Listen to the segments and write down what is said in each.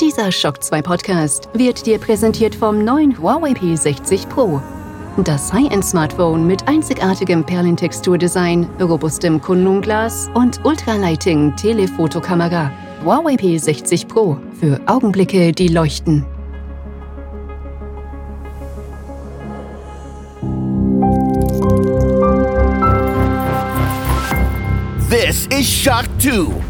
Dieser Shock 2 Podcast wird dir präsentiert vom neuen Huawei P60 Pro. Das High-End-Smartphone mit einzigartigem Perlentexturdesign, robustem Kundenglas und Ultralighting Telefotokamera. Huawei P60 Pro für Augenblicke, die leuchten. This is Shock 2.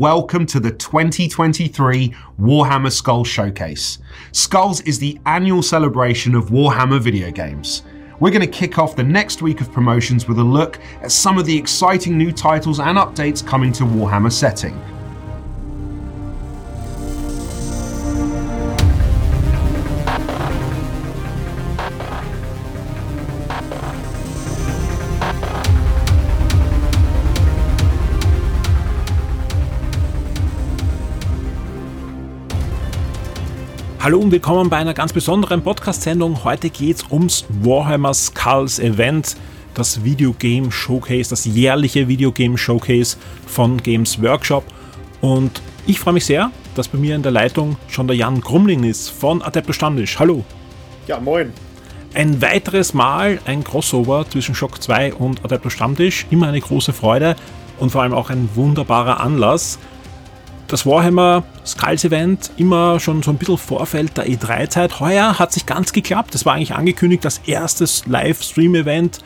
Welcome to the 2023 Warhammer Skulls Showcase. Skulls is the annual celebration of Warhammer video games. We're going to kick off the next week of promotions with a look at some of the exciting new titles and updates coming to Warhammer setting. Hallo und willkommen bei einer ganz besonderen Podcast-Sendung. Heute geht es ums Warhammer Skulls Event, das Videogame Showcase, das jährliche Videogame Showcase von Games Workshop. Und ich freue mich sehr, dass bei mir in der Leitung schon der Jan Grumling ist von Adeptus Standisch. Hallo. Ja, moin. Ein weiteres Mal ein Crossover zwischen Shock 2 und Adeptus Stammtisch. Immer eine große Freude und vor allem auch ein wunderbarer Anlass das Warhammer Skulls Event immer schon so ein bisschen Vorfeld der E3-Zeit. Heuer hat sich ganz geklappt. Das war eigentlich angekündigt, das erstes Livestream-Event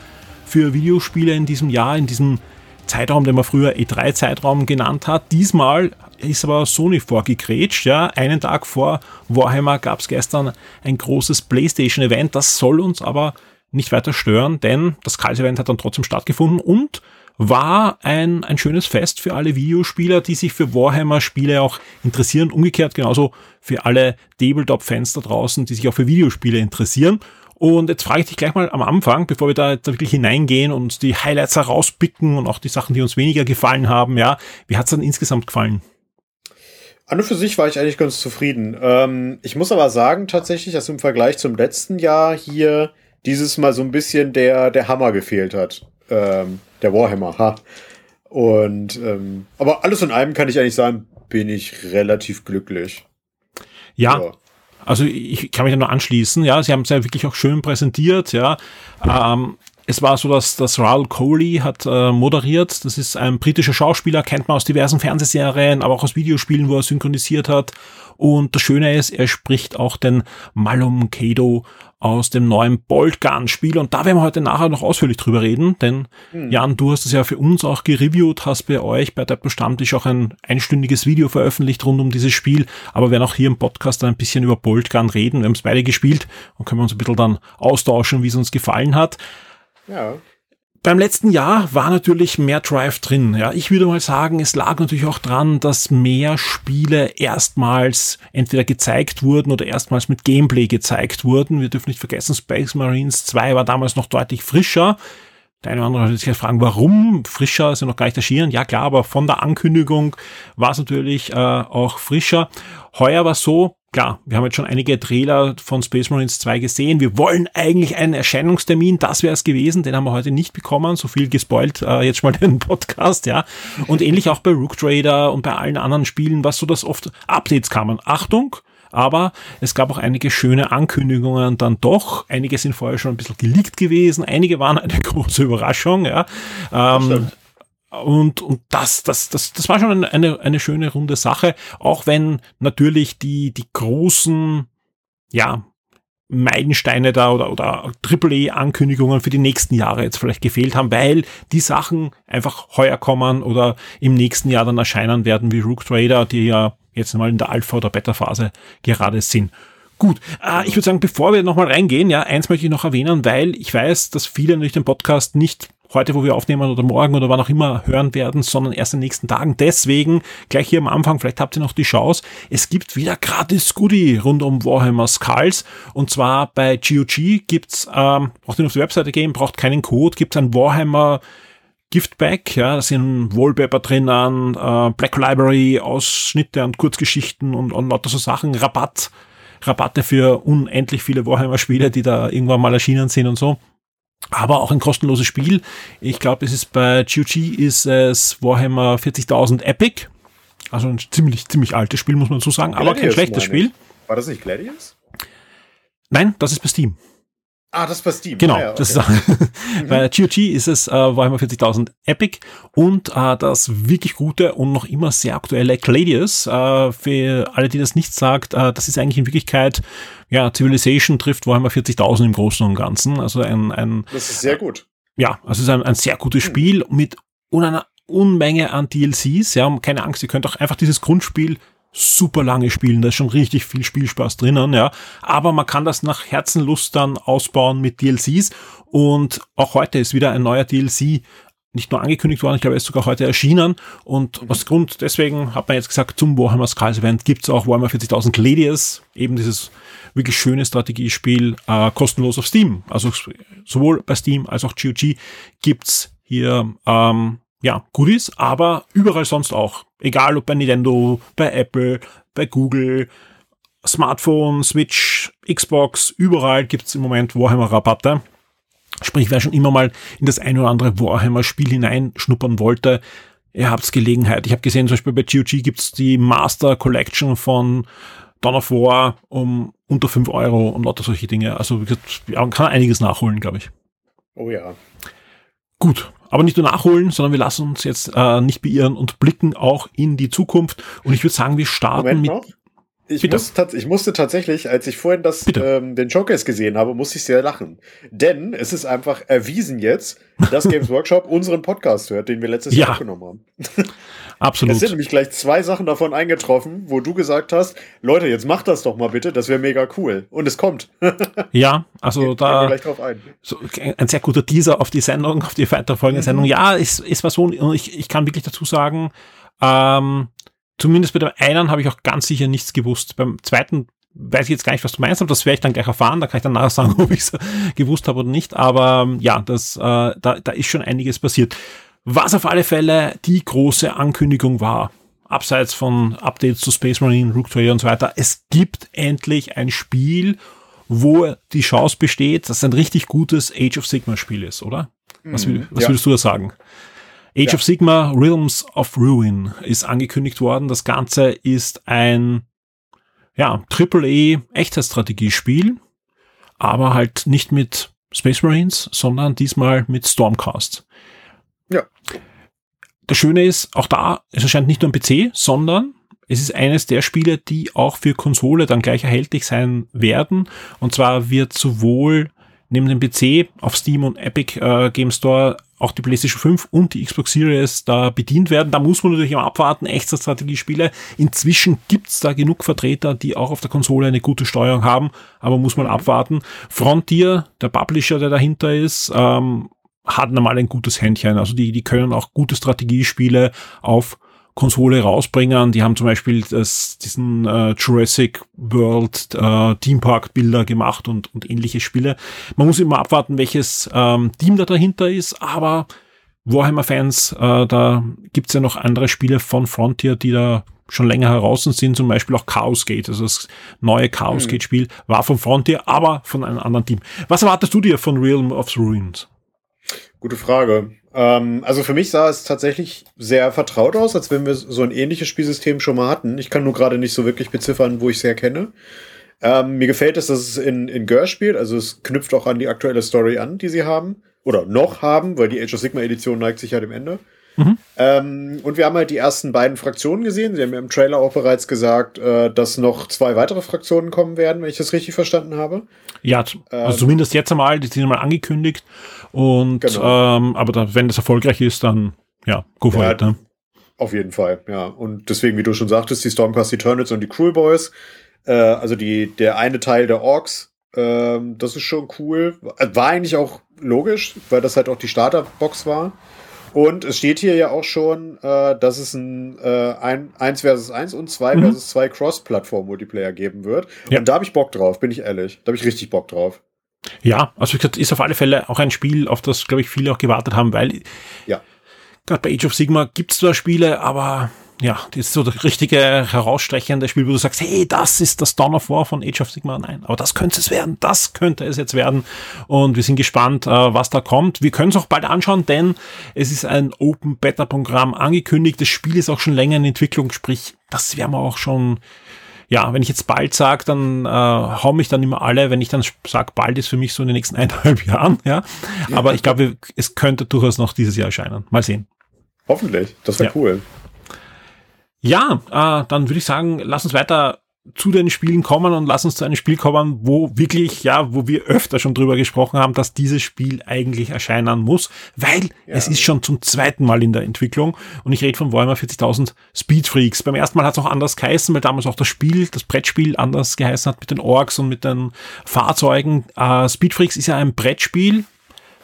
für Videospiele in diesem Jahr, in diesem Zeitraum, den man früher E3-Zeitraum genannt hat. Diesmal ist aber Sony vorgegrätscht. Ja. Einen Tag vor Warhammer gab es gestern ein großes PlayStation-Event. Das soll uns aber nicht weiter stören, denn das Skulls-Event hat dann trotzdem stattgefunden und war ein, ein schönes Fest für alle Videospieler, die sich für Warhammer-Spiele auch interessieren. Umgekehrt genauso für alle Tabletop-Fans da draußen, die sich auch für Videospiele interessieren. Und jetzt frage ich dich gleich mal am Anfang, bevor wir da jetzt wirklich hineingehen und die Highlights herauspicken und auch die Sachen, die uns weniger gefallen haben, ja, wie hat's dann insgesamt gefallen? An und für sich war ich eigentlich ganz zufrieden. Ähm, ich muss aber sagen, tatsächlich, dass im Vergleich zum letzten Jahr hier dieses Mal so ein bisschen der, der Hammer gefehlt hat. Ähm, der Warhammer, ha. Und, ähm, aber alles in allem kann ich eigentlich sagen, bin ich relativ glücklich. Ja. ja. Also ich kann mich da nur anschließen, ja, sie haben es ja wirklich auch schön präsentiert, ja. Ähm, es war so, dass, dass Raoul Coley hat äh, moderiert. Das ist ein britischer Schauspieler, kennt man aus diversen Fernsehserien, aber auch aus Videospielen, wo er synchronisiert hat. Und das Schöne ist, er spricht auch den Malum Kado aus dem neuen Bolt Gun Spiel. Und da werden wir heute nachher noch ausführlich drüber reden, denn hm. Jan, du hast es ja für uns auch gereviewt, hast bei euch bei der Bestammtisch auch ein einstündiges Video veröffentlicht rund um dieses Spiel. Aber wir werden auch hier im Podcast ein bisschen über Bolt Gun reden. Wir haben es beide gespielt und können wir uns ein bisschen dann austauschen, wie es uns gefallen hat. Ja. Beim letzten Jahr war natürlich mehr Drive drin. Ja, ich würde mal sagen, es lag natürlich auch dran, dass mehr Spiele erstmals entweder gezeigt wurden oder erstmals mit Gameplay gezeigt wurden. Wir dürfen nicht vergessen, Space Marines 2 war damals noch deutlich frischer. Der eine oder andere wird sich fragen, warum? Frischer ist ja noch gar nicht erschienen. Ja klar, aber von der Ankündigung war es natürlich äh, auch frischer. Heuer war es so, klar, wir haben jetzt schon einige Trailer von Space Marines 2 gesehen. Wir wollen eigentlich einen Erscheinungstermin, das wäre es gewesen, den haben wir heute nicht bekommen. So viel gespoilt äh, jetzt mal den Podcast, ja. Und ähnlich auch bei Rook Trader und bei allen anderen Spielen, was so, dass oft Updates kamen. Achtung, aber es gab auch einige schöne Ankündigungen dann doch. Einige sind vorher schon ein bisschen geleakt gewesen, einige waren eine große Überraschung, ja. Ähm, und, und das, das, das, das war schon eine, eine schöne runde Sache, auch wenn natürlich die, die großen, ja, Meilensteine da oder, oder AAA-Ankündigungen für die nächsten Jahre jetzt vielleicht gefehlt haben, weil die Sachen einfach heuer kommen oder im nächsten Jahr dann erscheinen werden, wie Rook Trader, die ja jetzt mal in der Alpha- oder Beta-Phase gerade sind. Gut, äh, ich würde sagen, bevor wir nochmal reingehen, ja, eins möchte ich noch erwähnen, weil ich weiß, dass viele natürlich den Podcast nicht heute, wo wir aufnehmen oder morgen oder wann auch immer hören werden, sondern erst in den nächsten Tagen. Deswegen gleich hier am Anfang, vielleicht habt ihr noch die Chance. Es gibt wieder gratis Goodie rund um Warhammer Skulls. Und zwar bei GOG gibt's, ähm, braucht ihr auf die Webseite gehen, braucht keinen Code, gibt's ein Warhammer Giftback, ja, da sind Wallpaper drinnen, äh, Black Library, Ausschnitte und Kurzgeschichten und, und lauter so Sachen, Rabatt, Rabatte für unendlich viele Warhammer-Spiele, die da irgendwann mal erschienen sind und so aber auch ein kostenloses Spiel. Ich glaube, es ist bei GOG ist es Warhammer 40.000 Epic. Also ein ziemlich, ziemlich altes Spiel, muss man so sagen, aber kein schlechtes Spiel. War das nicht Gladius? Nein, das ist bei Steam. Ah, das ist bei Steam. Genau, ah, ja, okay. das ist, bei GOG ist es äh, Warhammer 40.000 Epic und äh, das wirklich gute und noch immer sehr aktuelle Gladius. Äh, für alle, die das nicht sagt, äh, das ist eigentlich in Wirklichkeit, ja, Civilization trifft Warhammer 40.000 im Großen und Ganzen. Also ein, ein Das ist sehr gut. ja, also es ist ein, ein sehr gutes Spiel mit einer Unmenge an DLCs. Ja, keine Angst, ihr könnt auch einfach dieses Grundspiel super lange spielen. Da ist schon richtig viel Spielspaß drinnen, ja. Aber man kann das nach Herzenlust dann ausbauen mit DLCs. Und auch heute ist wieder ein neuer DLC nicht nur angekündigt worden, ich glaube, er ist sogar heute erschienen. Und aus Grund deswegen hat man jetzt gesagt, zum Warhammer Skulls Event gibt's auch Warhammer 40.000 Gladius, eben dieses wirklich schöne Strategiespiel, äh, kostenlos auf Steam. Also sowohl bei Steam als auch GOG gibt's hier ähm, ja, Goodies, aber überall sonst auch. Egal ob bei Nintendo, bei Apple, bei Google, Smartphone, Switch, Xbox, überall gibt's im Moment Warhammer-Rabatte. Sprich, wer schon immer mal in das ein oder andere Warhammer-Spiel hineinschnuppern wollte, ihr habt's Gelegenheit. Ich habe gesehen, zum Beispiel bei GOG gibt's die Master Collection von Dawn of War um unter 5 Euro und lauter solche Dinge. Also wie gesagt, man kann einiges nachholen, glaube ich. Oh ja. Gut, aber nicht nur nachholen, sondern wir lassen uns jetzt äh, nicht beirren und blicken auch in die Zukunft. Und ich würde sagen, wir starten Moment mit. noch. Ich, Bitte. muss ich musste tatsächlich, als ich vorhin das, Bitte. ähm, den Showcase gesehen habe, musste ich sehr lachen. Denn es ist einfach erwiesen jetzt, dass Games Workshop unseren Podcast hört, den wir letztes Ja. Jahr aufgenommen haben. Absolut. Es sind nämlich gleich zwei Sachen davon eingetroffen, wo du gesagt hast, Leute, jetzt macht das doch mal bitte, das wäre mega cool. Und es kommt. Ja, also wir da gleich drauf ein. so, ein sehr guter Teaser auf die Sendung, auf die weiterfolgende Mhm. Sendung. Ja, es, es war so, und ich, ich kann wirklich dazu sagen, ähm, zumindest bei dem einen habe ich auch ganz sicher nichts gewusst. Beim zweiten weiß ich jetzt gar nicht, was du meinst, aber das werde ich dann gleich erfahren. Da kann ich dann nachher sagen, ob ich es gewusst habe oder nicht. Aber ähm, ja, das, äh, da, da ist schon einiges passiert. Was auf alle Fälle die große Ankündigung war, abseits von Updates zu Space Marine, Rook Trader und so weiter, es gibt endlich ein Spiel, wo die Chance besteht, dass es ein richtig gutes Age of Sigma Spiel ist, oder? Was, will- was ja. würdest du da sagen? Age Ja. of Sigma Realms of Ruin ist angekündigt worden. Das Ganze ist ein ja, AAA Echtzeitstrategiespiel, aber halt nicht mit Space Marines, sondern diesmal mit Stormcast. Ja. Das Schöne ist, auch da, es erscheint nicht nur am PC, sondern es ist eines der Spiele, die auch für Konsole dann gleich erhältlich sein werden. Und zwar wird sowohl neben dem PC auf Steam und Epic äh, Game Store auch die PlayStation 5 und die Xbox Series da bedient werden. Da muss man natürlich immer abwarten, echte Strategiespiele. Inzwischen gibt's da genug Vertreter, die auch auf der Konsole eine gute Steuerung haben, aber muss man abwarten. Frontier, der Publisher, der dahinter ist, ähm, hat normal ein gutes Händchen. Also die, die können auch gute Strategiespiele auf Konsole rausbringen. Die haben zum Beispiel das, diesen äh, Jurassic World äh, Theme Park Bilder gemacht und, und ähnliche Spiele. Man muss immer abwarten, welches ähm, Team da dahinter ist, aber Warhammer-Fans, äh, da gibt's ja noch andere Spiele von Frontier, die da schon länger heraus sind, zum Beispiel auch Chaos Gate, also das neue Chaos Gate Spiel war von Frontier, aber von einem anderen Team. Was erwartest du dir von Realm of Ruins? Gute Frage. Ähm, also für mich sah es tatsächlich sehr vertraut aus, als wenn wir so ein ähnliches Spielsystem schon mal hatten. Ich kann nur gerade nicht so wirklich beziffern, wo ich es herkenne. Ähm, mir gefällt es, dass es in, in Gör spielt, also es knüpft auch an die aktuelle Story an, die sie haben. Oder noch haben, weil die Age of Sigma Edition neigt sich ja dem Ende. Mhm. Ähm, und wir haben halt die ersten beiden Fraktionen gesehen. Sie haben ja im Trailer auch bereits gesagt, äh, dass noch zwei weitere Fraktionen kommen werden, wenn ich das richtig verstanden habe. Ja, also zumindest jetzt einmal, die sind mal angekündigt. Und Genau. ähm, aber da, wenn das erfolgreich ist, dann ja, go for Ja, it. Ne? Auf jeden Fall, ja. Und deswegen, wie du schon sagtest, die Stormcast Eternals und die Cruel Boys, äh, also die, der eine Teil der Orks, ähm, das ist schon cool. War eigentlich auch logisch, weil das halt auch die Starterbox war. Und es steht hier ja auch schon, äh, dass es ein, äh, ein 1 versus 1 und 2 mhm. versus 2 Cross-Plattform-Multiplayer geben wird. Ja. Und da habe ich Bock drauf, bin ich ehrlich. Da habe ich richtig Bock drauf. Ja, also ist auf alle Fälle auch ein Spiel, auf das, glaube ich, viele auch gewartet haben, weil ja. gerade bei Age of Sigma gibt es zwar Spiele, aber ja, das ist so das richtige herausstechende Spiel, wo du sagst, hey, das ist das Dawn of War von Age of Sigma. Nein, aber das könnte es werden, das könnte es jetzt werden. Und wir sind gespannt, äh, was da kommt. Wir können es auch bald anschauen, denn es ist ein Open Beta Programm angekündigt. Das Spiel ist auch schon länger in Entwicklung, sprich, das werden wir auch schon ja, wenn ich jetzt bald sage, dann äh, hau mich dann immer alle, wenn ich dann sage, bald ist für mich so in den nächsten eineinhalb Jahren, ja. Aber ich glaube, es könnte durchaus noch dieses Jahr erscheinen. Mal sehen. Hoffentlich, das wäre ja. cool. Ja, äh, dann würde ich sagen, lass uns weiter zu den Spielen kommen und lass uns zu einem Spiel kommen, wo wirklich, ja, wo wir öfter schon drüber gesprochen haben, dass dieses Spiel eigentlich erscheinen muss, weil ja. es ist schon zum zweiten Mal in der Entwicklung und ich rede von Warhammer 40.000 Speed Freaks. Beim ersten Mal hat es auch anders geheißen, weil damals auch das Spiel, das Brettspiel anders geheißen hat mit den Orks und mit den Fahrzeugen. Äh, Speed Freaks ist ja ein Brettspiel,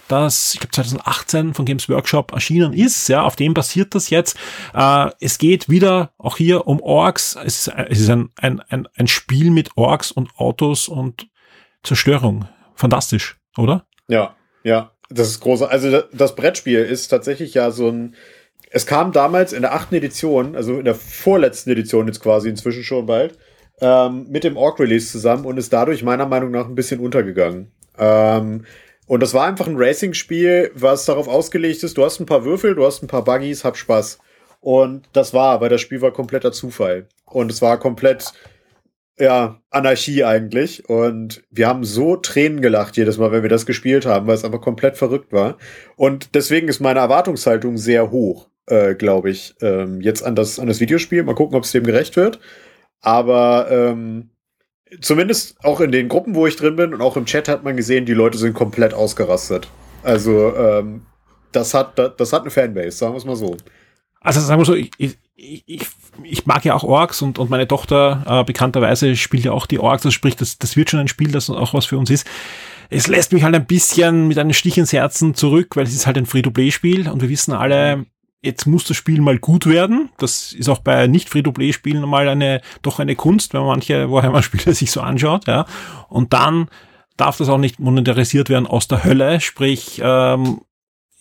das, ich glaube 2018 von Games Workshop erschienen ist. Ja, auf dem basiert das jetzt. Äh, es geht wieder auch hier um Orks. Es ist, es ist ein, ein, ein, ein Spiel mit Orks und Autos und Zerstörung. Fantastisch, oder? Ja, ja. Das ist groß. Also das Brettspiel ist tatsächlich ja so ein. Es kam damals in der achten Edition, also in der vorletzten Edition jetzt quasi inzwischen schon bald, ähm, mit dem Orc-Release zusammen und ist dadurch meiner Meinung nach ein bisschen untergegangen. Ähm, und das war einfach ein Racing-Spiel, was darauf ausgelegt ist, du hast ein paar Würfel, du hast ein paar Buggies, hab Spaß. Und das war, weil das Spiel war kompletter Zufall. Und es war komplett, ja, Anarchie eigentlich. Und wir haben so Tränen gelacht jedes Mal, wenn wir das gespielt haben, weil es einfach komplett verrückt war. Und deswegen ist meine Erwartungshaltung sehr hoch, äh, glaube ich, ähm, jetzt an das, an das Videospiel. Mal gucken, ob es dem gerecht wird. Aber ähm, zumindest auch in den Gruppen, wo ich drin bin und auch im Chat hat man gesehen, die Leute sind komplett ausgerastet. Also ähm, das hat das hat eine Fanbase, sagen wir es mal so. Also sagen wir so, ich, ich, ich, ich mag ja auch Orks und, und meine Tochter äh, bekannterweise spielt ja auch die Orks, das spricht, das, das wird schon ein Spiel, das auch was für uns ist. Es lässt mich halt ein bisschen mit einem Stich ins Herzen zurück, weil es ist halt ein Free-to-Play-Spiel und wir wissen alle, jetzt muss das Spiel mal gut werden. Das ist auch bei nicht Free-to-Play-Spielen mal eine, doch eine Kunst, wenn man manche Warhammer-Spiele sich so anschaut, ja. Und dann darf das auch nicht monetarisiert werden aus der Hölle, sprich, ähm,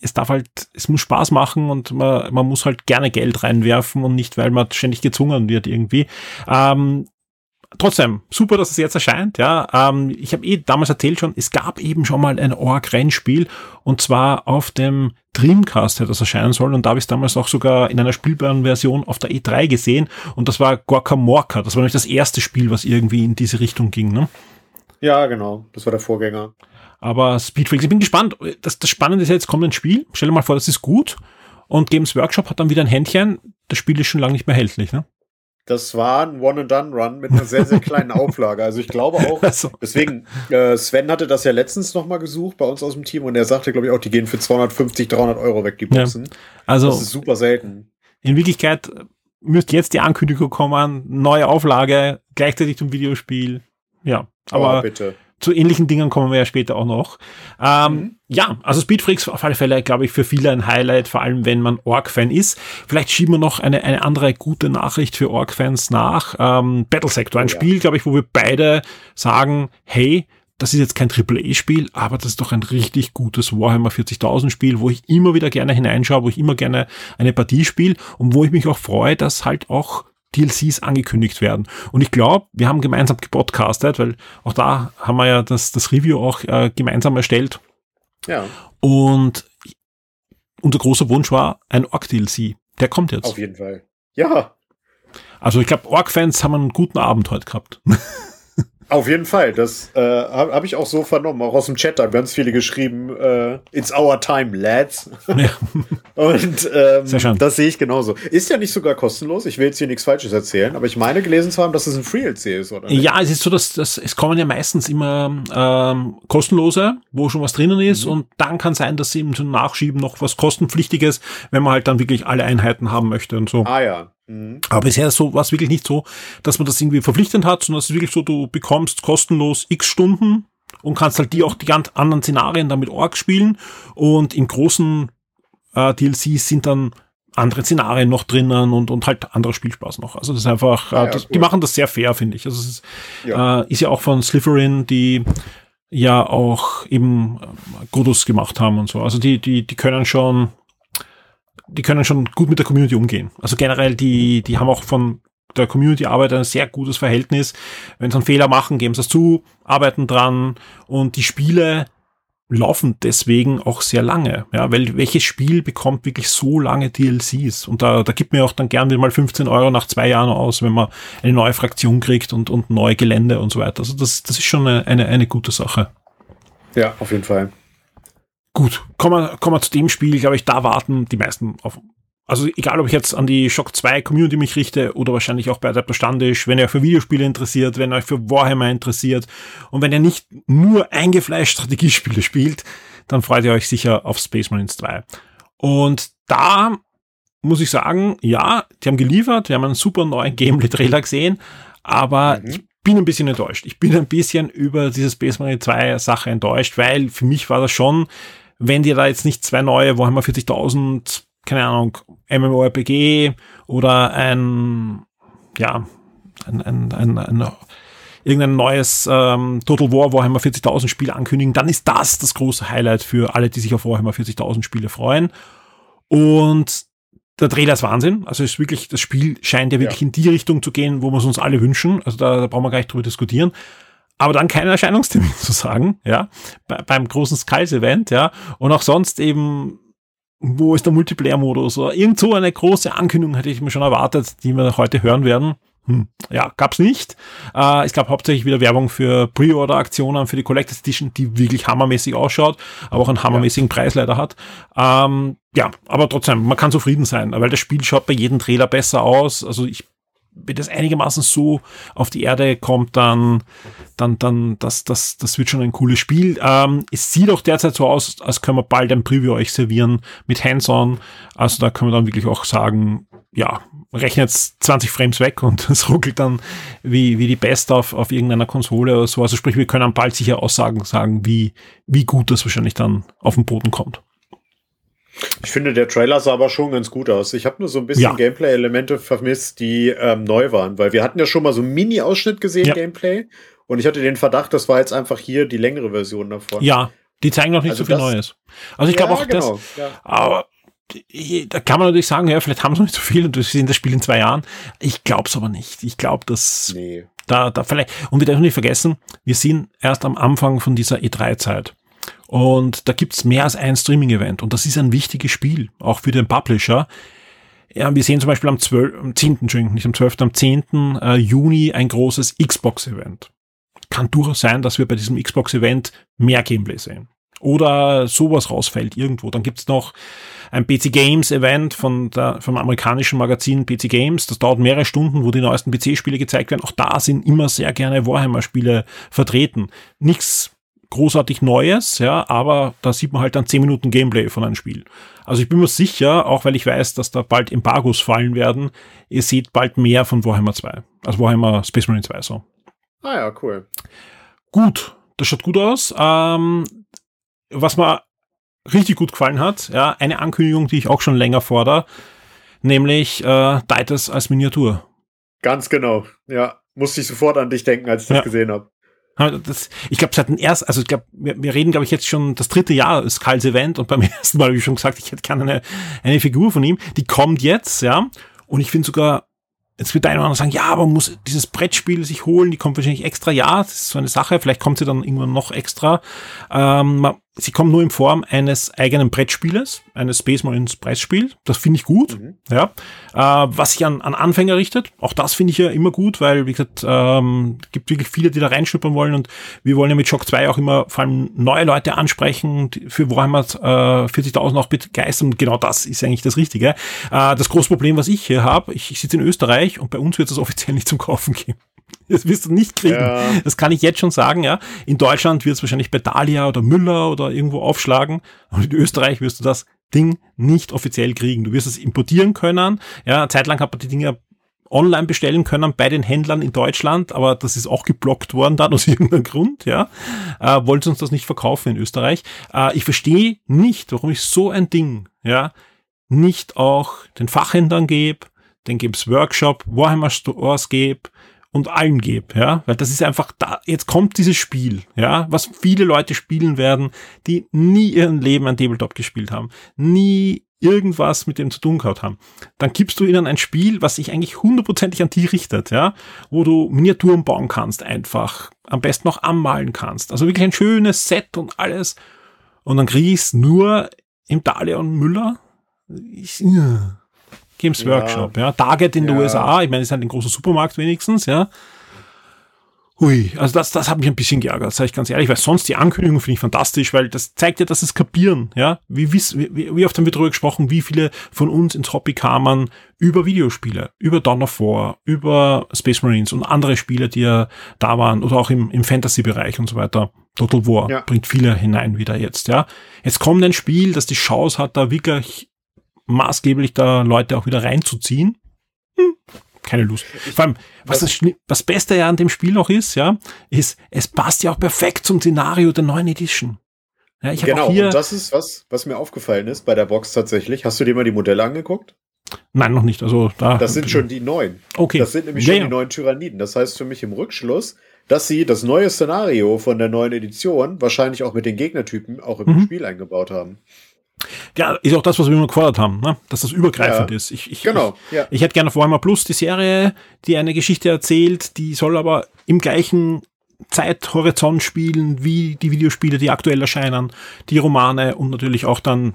es darf halt, es muss Spaß machen und man, man muss halt gerne Geld reinwerfen und nicht, weil man ständig gezwungen wird irgendwie. Ähm, trotzdem, super, dass es jetzt erscheint. Ja, ähm, ich habe eh damals erzählt schon, es gab eben schon mal ein Org-Rennspiel und zwar auf dem Dreamcast, der das erscheinen soll. Und da habe ich es damals auch sogar in einer spielbaren Version auf der E3 gesehen. Und das war Gorka Morka. Das war nämlich das erste Spiel, was irgendwie in diese Richtung ging. Ne? Ja, genau. Das war der Vorgänger. Aber Speedfreaks, ich bin gespannt. Das, das Spannende ist jetzt, kommt ein Spiel. Stell dir mal vor, das ist gut. Und Games Workshop hat dann wieder ein Händchen. Das Spiel ist schon lange nicht mehr erhältlich. Ne? Das war ein One-and-Done-Run mit einer sehr, sehr kleinen Auflage. Also ich glaube auch, deswegen, äh, Sven hatte das ja letztens nochmal gesucht bei uns aus dem Team und er sagte, glaube ich, auch, die gehen für 250, 300 Euro weg, die Boxen. Ja. Also, das ist super selten. In Wirklichkeit müsste jetzt die Ankündigung kommen, neue Auflage, gleichzeitig zum Videospiel. Ja, aber oh, bitte zu ähnlichen Dingen kommen wir ja später auch noch. Ähm, mhm. Ja, also Speedfreaks auf alle Fälle, glaube ich, für viele ein Highlight, vor allem wenn man Org-Fan ist. Vielleicht schieben wir noch eine, eine andere gute Nachricht für Org-Fans nach. Ähm, Battle Sector, ein oh, Spiel, glaube ich, wo wir beide sagen, hey, das ist jetzt kein AAA-Spiel, aber das ist doch ein richtig gutes Warhammer 40.000 Spiel, wo ich immer wieder gerne hineinschaue, wo ich immer gerne eine Partie spiele und wo ich mich auch freue, dass halt auch DLCs angekündigt werden. Und ich glaube, wir haben gemeinsam gepodcastet, weil auch da haben wir ja das, das Review auch äh, gemeinsam erstellt. Ja. Und unser großer Wunsch war ein Orc-DLC. Der kommt jetzt. Auf jeden Fall. Ja. Also ich glaube, Orc-Fans haben einen guten Abend heute gehabt. Auf jeden Fall, das äh, habe hab ich auch so vernommen. Auch aus dem Chat haben ganz viele geschrieben, äh, it's our time, lads. Ja. Und ähm, das sehe ich genauso. Ist ja nicht sogar kostenlos. Ich will jetzt hier nichts Falsches erzählen, aber ich meine gelesen zu haben, dass es ein Free-LC ist, oder? Nicht? Ja, es ist so, dass, dass es kommen ja meistens immer ähm, kostenlose, wo schon was drinnen ist, mhm. und dann kann sein, dass sie eben zum Nachschieben noch was kostenpflichtiges, wenn man halt dann wirklich alle Einheiten haben möchte und so. Ah ja. Mhm. Aber bisher so, war es wirklich nicht so, dass man das irgendwie verpflichtend hat, sondern es ist wirklich so, du bekommst kostenlos x Stunden und kannst halt die auch die ganz anderen Szenarien damit Org spielen und im großen äh, DLCs sind dann andere Szenarien noch drinnen und, und halt anderer Spielspaß noch. Also das ist einfach, äh, ja, das, cool. die machen das sehr fair, finde ich. Also es ist ja. Äh, ist ja auch von Slytherin, die ja auch eben äh, Godus gemacht haben und so. Also die, die, die können schon, die können schon gut mit der Community umgehen. Also generell, die, die haben auch von der Community-Arbeit ein sehr gutes Verhältnis. Wenn sie einen Fehler machen, geben sie es zu, arbeiten dran und die Spiele laufen deswegen auch sehr lange. Ja, weil welches Spiel bekommt wirklich so lange DLCs? Und da, da gibt mir auch dann gern mal 15 Euro nach zwei Jahren aus, wenn man eine neue Fraktion kriegt und, und neue Gelände und so weiter. Also das, das ist schon eine, eine, eine gute Sache. Ja, auf jeden Fall. Gut, kommen wir, kommen wir zu dem Spiel, glaube ich, da warten die meisten auf also egal, ob ich jetzt an die Shock 2 Community mich richte oder wahrscheinlich auch bei Adapter Standisch, wenn ihr euch für Videospiele interessiert, wenn ihr euch für Warhammer interessiert und wenn ihr nicht nur eingefleischt Strategiespiele spielt, dann freut ihr euch sicher auf Space Marines 2. Und da muss ich sagen, ja, die haben geliefert, wir haben einen super neuen Gameplay-Trailer gesehen, aber mhm. ich bin ein bisschen enttäuscht. Ich bin ein bisschen über diese Space Marine 2 Sache enttäuscht, weil für mich war das schon, wenn dir da jetzt nicht zwei neue Warhammer 40.000 keine Ahnung, MMORPG oder ein, ja, ein, ein, ein, ein irgendein neues ähm, Total War Warhammer 40.000 Spiel ankündigen, dann ist das das große Highlight für alle, die sich auf Warhammer 40.000 Spiele freuen. Und der Trailer ist Wahnsinn. Also ist wirklich, das Spiel scheint ja wirklich ja. in die Richtung zu gehen, wo wir es uns alle wünschen. Also da, da brauchen wir gar nicht drüber diskutieren. Aber dann keinen Erscheinungstermin zu sagen, ja, Bei, beim großen Skies-Event, ja. Und auch sonst eben wo ist der Multiplayer-Modus? Oder irgend so eine große Ankündigung hätte ich mir schon erwartet, die wir heute hören werden. Hm, ja, gab's nicht. Äh, es gab hauptsächlich wieder Werbung für Pre-Order-Aktionen für die Collector's Edition, die wirklich hammermäßig ausschaut, aber auch einen hammermäßigen ja. Preis leider hat. Ähm, ja, aber trotzdem, man kann zufrieden sein, weil das Spiel schaut bei jedem Trailer besser aus. Also ich wenn das einigermaßen so auf die Erde kommt, dann, dann, dann, das, das, das wird schon ein cooles Spiel. Ähm, es sieht auch derzeit so aus, als können wir bald ein Preview euch servieren mit Hands-on. Also da können wir dann wirklich auch sagen, ja, rechnet 20 Frames weg und es ruckelt dann wie, wie die Best auf, auf irgendeiner Konsole oder so. Also sprich, wir können bald sicher Aussagen sagen, wie, wie gut das wahrscheinlich dann auf den Boden kommt. Ich finde, der Trailer sah aber schon ganz gut aus. Ich habe nur so ein bisschen ja. Gameplay-Elemente vermisst, die ähm, neu waren, weil wir hatten ja schon mal so einen Mini-Ausschnitt gesehen, ja. Gameplay. Und ich hatte den Verdacht, das war jetzt einfach hier die längere Version davon. Ja, die zeigen noch nicht also so viel Neues. Also ich glaube auch, genau, das, ja. aber da kann man natürlich sagen, ja, vielleicht haben sie noch nicht so viel und wir sehen das Spiel in zwei Jahren. Ich glaube es aber nicht. Ich glaube, dass nee. da, da vielleicht, und wir dürfen nicht vergessen, wir sind erst am Anfang von dieser E3-Zeit. Und da gibt's mehr als ein Streaming-Event. Und das ist ein wichtiges Spiel, auch für den Publisher. Ja, wir sehen zum Beispiel am 12., am 10., Entschuldigung, nicht am 12., am 10. Äh, Juni ein großes Xbox-Event. Kann durchaus sein, dass wir bei diesem Xbox-Event mehr Gameplay sehen. Oder sowas rausfällt irgendwo. Dann gibt's noch ein PC Games Event von der, vom amerikanischen Magazin PC Games. Das dauert mehrere Stunden, wo die neuesten PC-Spiele gezeigt werden. Auch da sind immer sehr gerne Warhammer-Spiele vertreten. Nichts großartig Neues, ja, aber da sieht man halt dann 10 Minuten Gameplay von einem Spiel. Also ich bin mir sicher, auch weil ich weiß, dass da bald Embargos fallen werden, ihr seht bald mehr von Warhammer 2. Also Warhammer Space Marine 2 so. Ah ja, cool. Gut, das schaut gut aus. Ähm, was mir richtig gut gefallen hat, ja, eine Ankündigung, die ich auch schon länger fordere, nämlich äh, Titus als Miniatur. Ganz genau, ja. Musste ich sofort an dich denken, als ich das ja. gesehen habe. Das, ich glaube, seit dem ersten, also ich glaube, wir, wir, reden, glaube ich, jetzt schon das dritte Jahr ist Karls Event und beim ersten Mal habe ich schon gesagt, ich hätte gerne eine, eine Figur von ihm. Die kommt jetzt, ja. Und ich finde sogar, Jetzt wird der eine oder andere sagen, ja, aber man muss dieses Brettspiel sich holen, die kommt wahrscheinlich extra. Ja, das ist so eine Sache, vielleicht kommt sie dann irgendwann noch extra. Ähm, sie kommt nur in Form eines eigenen Brettspieles, eines Space Marines Brettspiel. Das finde ich gut. Mhm. Ja. Äh, was sich an, an Anfänger richtet, auch das finde ich ja immer gut, weil, wie gesagt, ähm, gibt wirklich viele, die da reinschnuppern wollen und wir wollen ja mit Shock 2 auch immer vor allem neue Leute ansprechen, für Warhammer äh, 40.000 auch begeistern. Und genau das ist eigentlich das Richtige. Äh, das große Problem, was ich hier habe, ich, ich sitze in Österreich und bei uns wird es offiziell nicht zum Kaufen geben. Das wirst du nicht kriegen. Ja. Das kann ich jetzt schon sagen, ja. In Deutschland wird es wahrscheinlich bei Dalia oder Müller oder irgendwo aufschlagen. Und in Österreich wirst du das Ding nicht offiziell kriegen. Du wirst es importieren können. Ja, zeitlang hat man die Dinger online bestellen können bei den Händlern in Deutschland, aber das ist auch geblockt worden dann aus irgendeinem Grund, ja. Äh, wollten uns das nicht verkaufen in Österreich. Äh, ich verstehe nicht, warum ich so ein Ding, ja, nicht auch den Fachhändlern gebe, den Games Workshop, Warhammer Stores gebe, und allen gebe, ja, weil das ist einfach da, jetzt kommt dieses Spiel, ja, was viele Leute spielen werden, die nie ihren Leben ein Tabletop gespielt haben, nie irgendwas mit dem zu tun gehabt haben. Dann gibst du ihnen ein Spiel, was sich eigentlich hundertprozentig an die richtet, ja, wo du Miniaturen bauen kannst einfach, am besten noch anmalen kannst. Also wirklich ein schönes Set und alles. Und dann kriegst nur im Dalion Müller. Ich. Games Workshop, ja. Target in ja. den USA, ich meine, es ist halt ein großer Supermarkt wenigstens, ja. Hui, also das, das hat mich ein bisschen geärgert, sage ich ganz ehrlich, weil sonst die Ankündigung finde ich fantastisch, weil das zeigt ja, dass es kapieren, ja. Wie, wie, wie oft haben wir darüber gesprochen, wie viele von uns ins Hobby kamen über Videospiele, über Dawn of War, über Space Marines und andere Spiele, die ja da waren oder auch im, im Fantasy-Bereich und so weiter. Total War ja. bringt viele hinein wieder jetzt, ja. Jetzt kommt ein Spiel, das die Chance hat, da wirklich maßgeblich da Leute auch wieder reinzuziehen. Hm, keine Lust. Vor allem, was das, was Beste ja an dem Spiel noch ist, ja, ist, es passt ja auch perfekt zum Szenario der neuen Edition. Ja, ich genau, hier, und das ist was, was mir aufgefallen ist bei der Box tatsächlich. Hast du dir mal die Modelle angeguckt? Nein, noch nicht. Also da. Das sind schon die neuen. Okay. Das sind nämlich ja, schon ja. die neuen Tyranniden. Das heißt für mich im Rückschluss, dass sie das neue Szenario von der neuen Edition wahrscheinlich auch mit den Gegnertypen auch im mhm. Spiel eingebaut haben. Ja, ist auch das, was wir immer gefordert haben, ne? dass das übergreifend ja, ist. Ich, ich, genau, ich, ja. ich hätte gerne Warhammer Plus die Serie, die eine Geschichte erzählt, die soll aber im gleichen Zeithorizont spielen wie die Videospiele, die aktuell erscheinen, die Romane und natürlich auch dann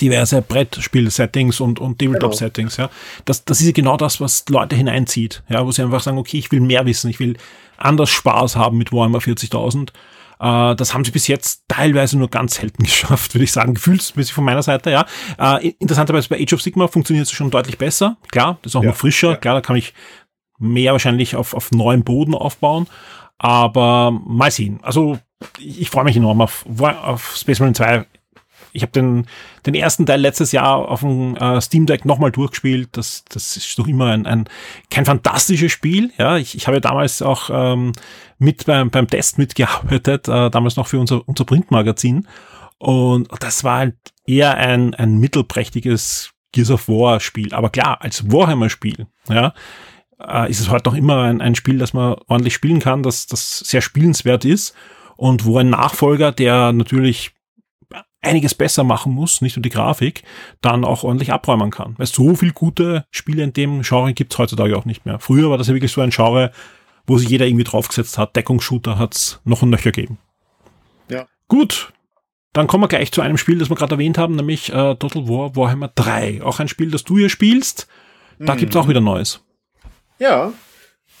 diverse Brettspiel-Settings und, und Tabletop-Settings, genau. ja. Das, das ist genau das, was Leute hineinzieht, ja, wo sie einfach sagen, okay, ich will mehr wissen, ich will anders Spaß haben mit Warhammer 40.000 äh, das haben sie bis jetzt teilweise nur ganz selten geschafft, würde ich sagen, gefühlsmäßig von meiner Seite, ja. Äh, interessanterweise bei Age of Sigma funktioniert es schon deutlich besser. Klar, das ist auch ja, noch frischer. Ja. Klar, da kann ich mehr wahrscheinlich auf, auf neuem Boden aufbauen. Aber mal sehen. Also ich, ich freue mich enorm auf, auf Space Marine 2 ich habe den, den ersten Teil letztes Jahr auf dem äh, Steam Deck nochmal durchgespielt. Das, das ist doch immer ein, ein kein fantastisches Spiel. Ja, ich, ich habe ja damals auch ähm, mit beim, beim Test mitgearbeitet, äh, damals noch für unser, unser Printmagazin. Und das war halt eher ein, ein mittelprächtiges Gears of War Spiel. Aber klar, als Warhammer Spiel, ja, äh, ist es heute noch immer ein, ein Spiel, das man ordentlich spielen kann, das, das sehr spielenswert ist und wo ein Nachfolger, der natürlich einiges besser machen muss, nicht nur die Grafik, dann auch ordentlich abräumen kann. Weil so viel gute Spiele in dem Genre gibt's heutzutage auch nicht mehr. Früher war das ja wirklich so ein Genre, wo sich jeder irgendwie draufgesetzt hat. Deckungsshooter hat's noch ein Nöcher gegeben. Ja. Gut. Dann kommen wir gleich zu einem Spiel, das wir gerade erwähnt haben, nämlich äh, Total War Warhammer 3. Auch ein Spiel, das du hier spielst. Da mhm. gibt's auch wieder Neues. Ja,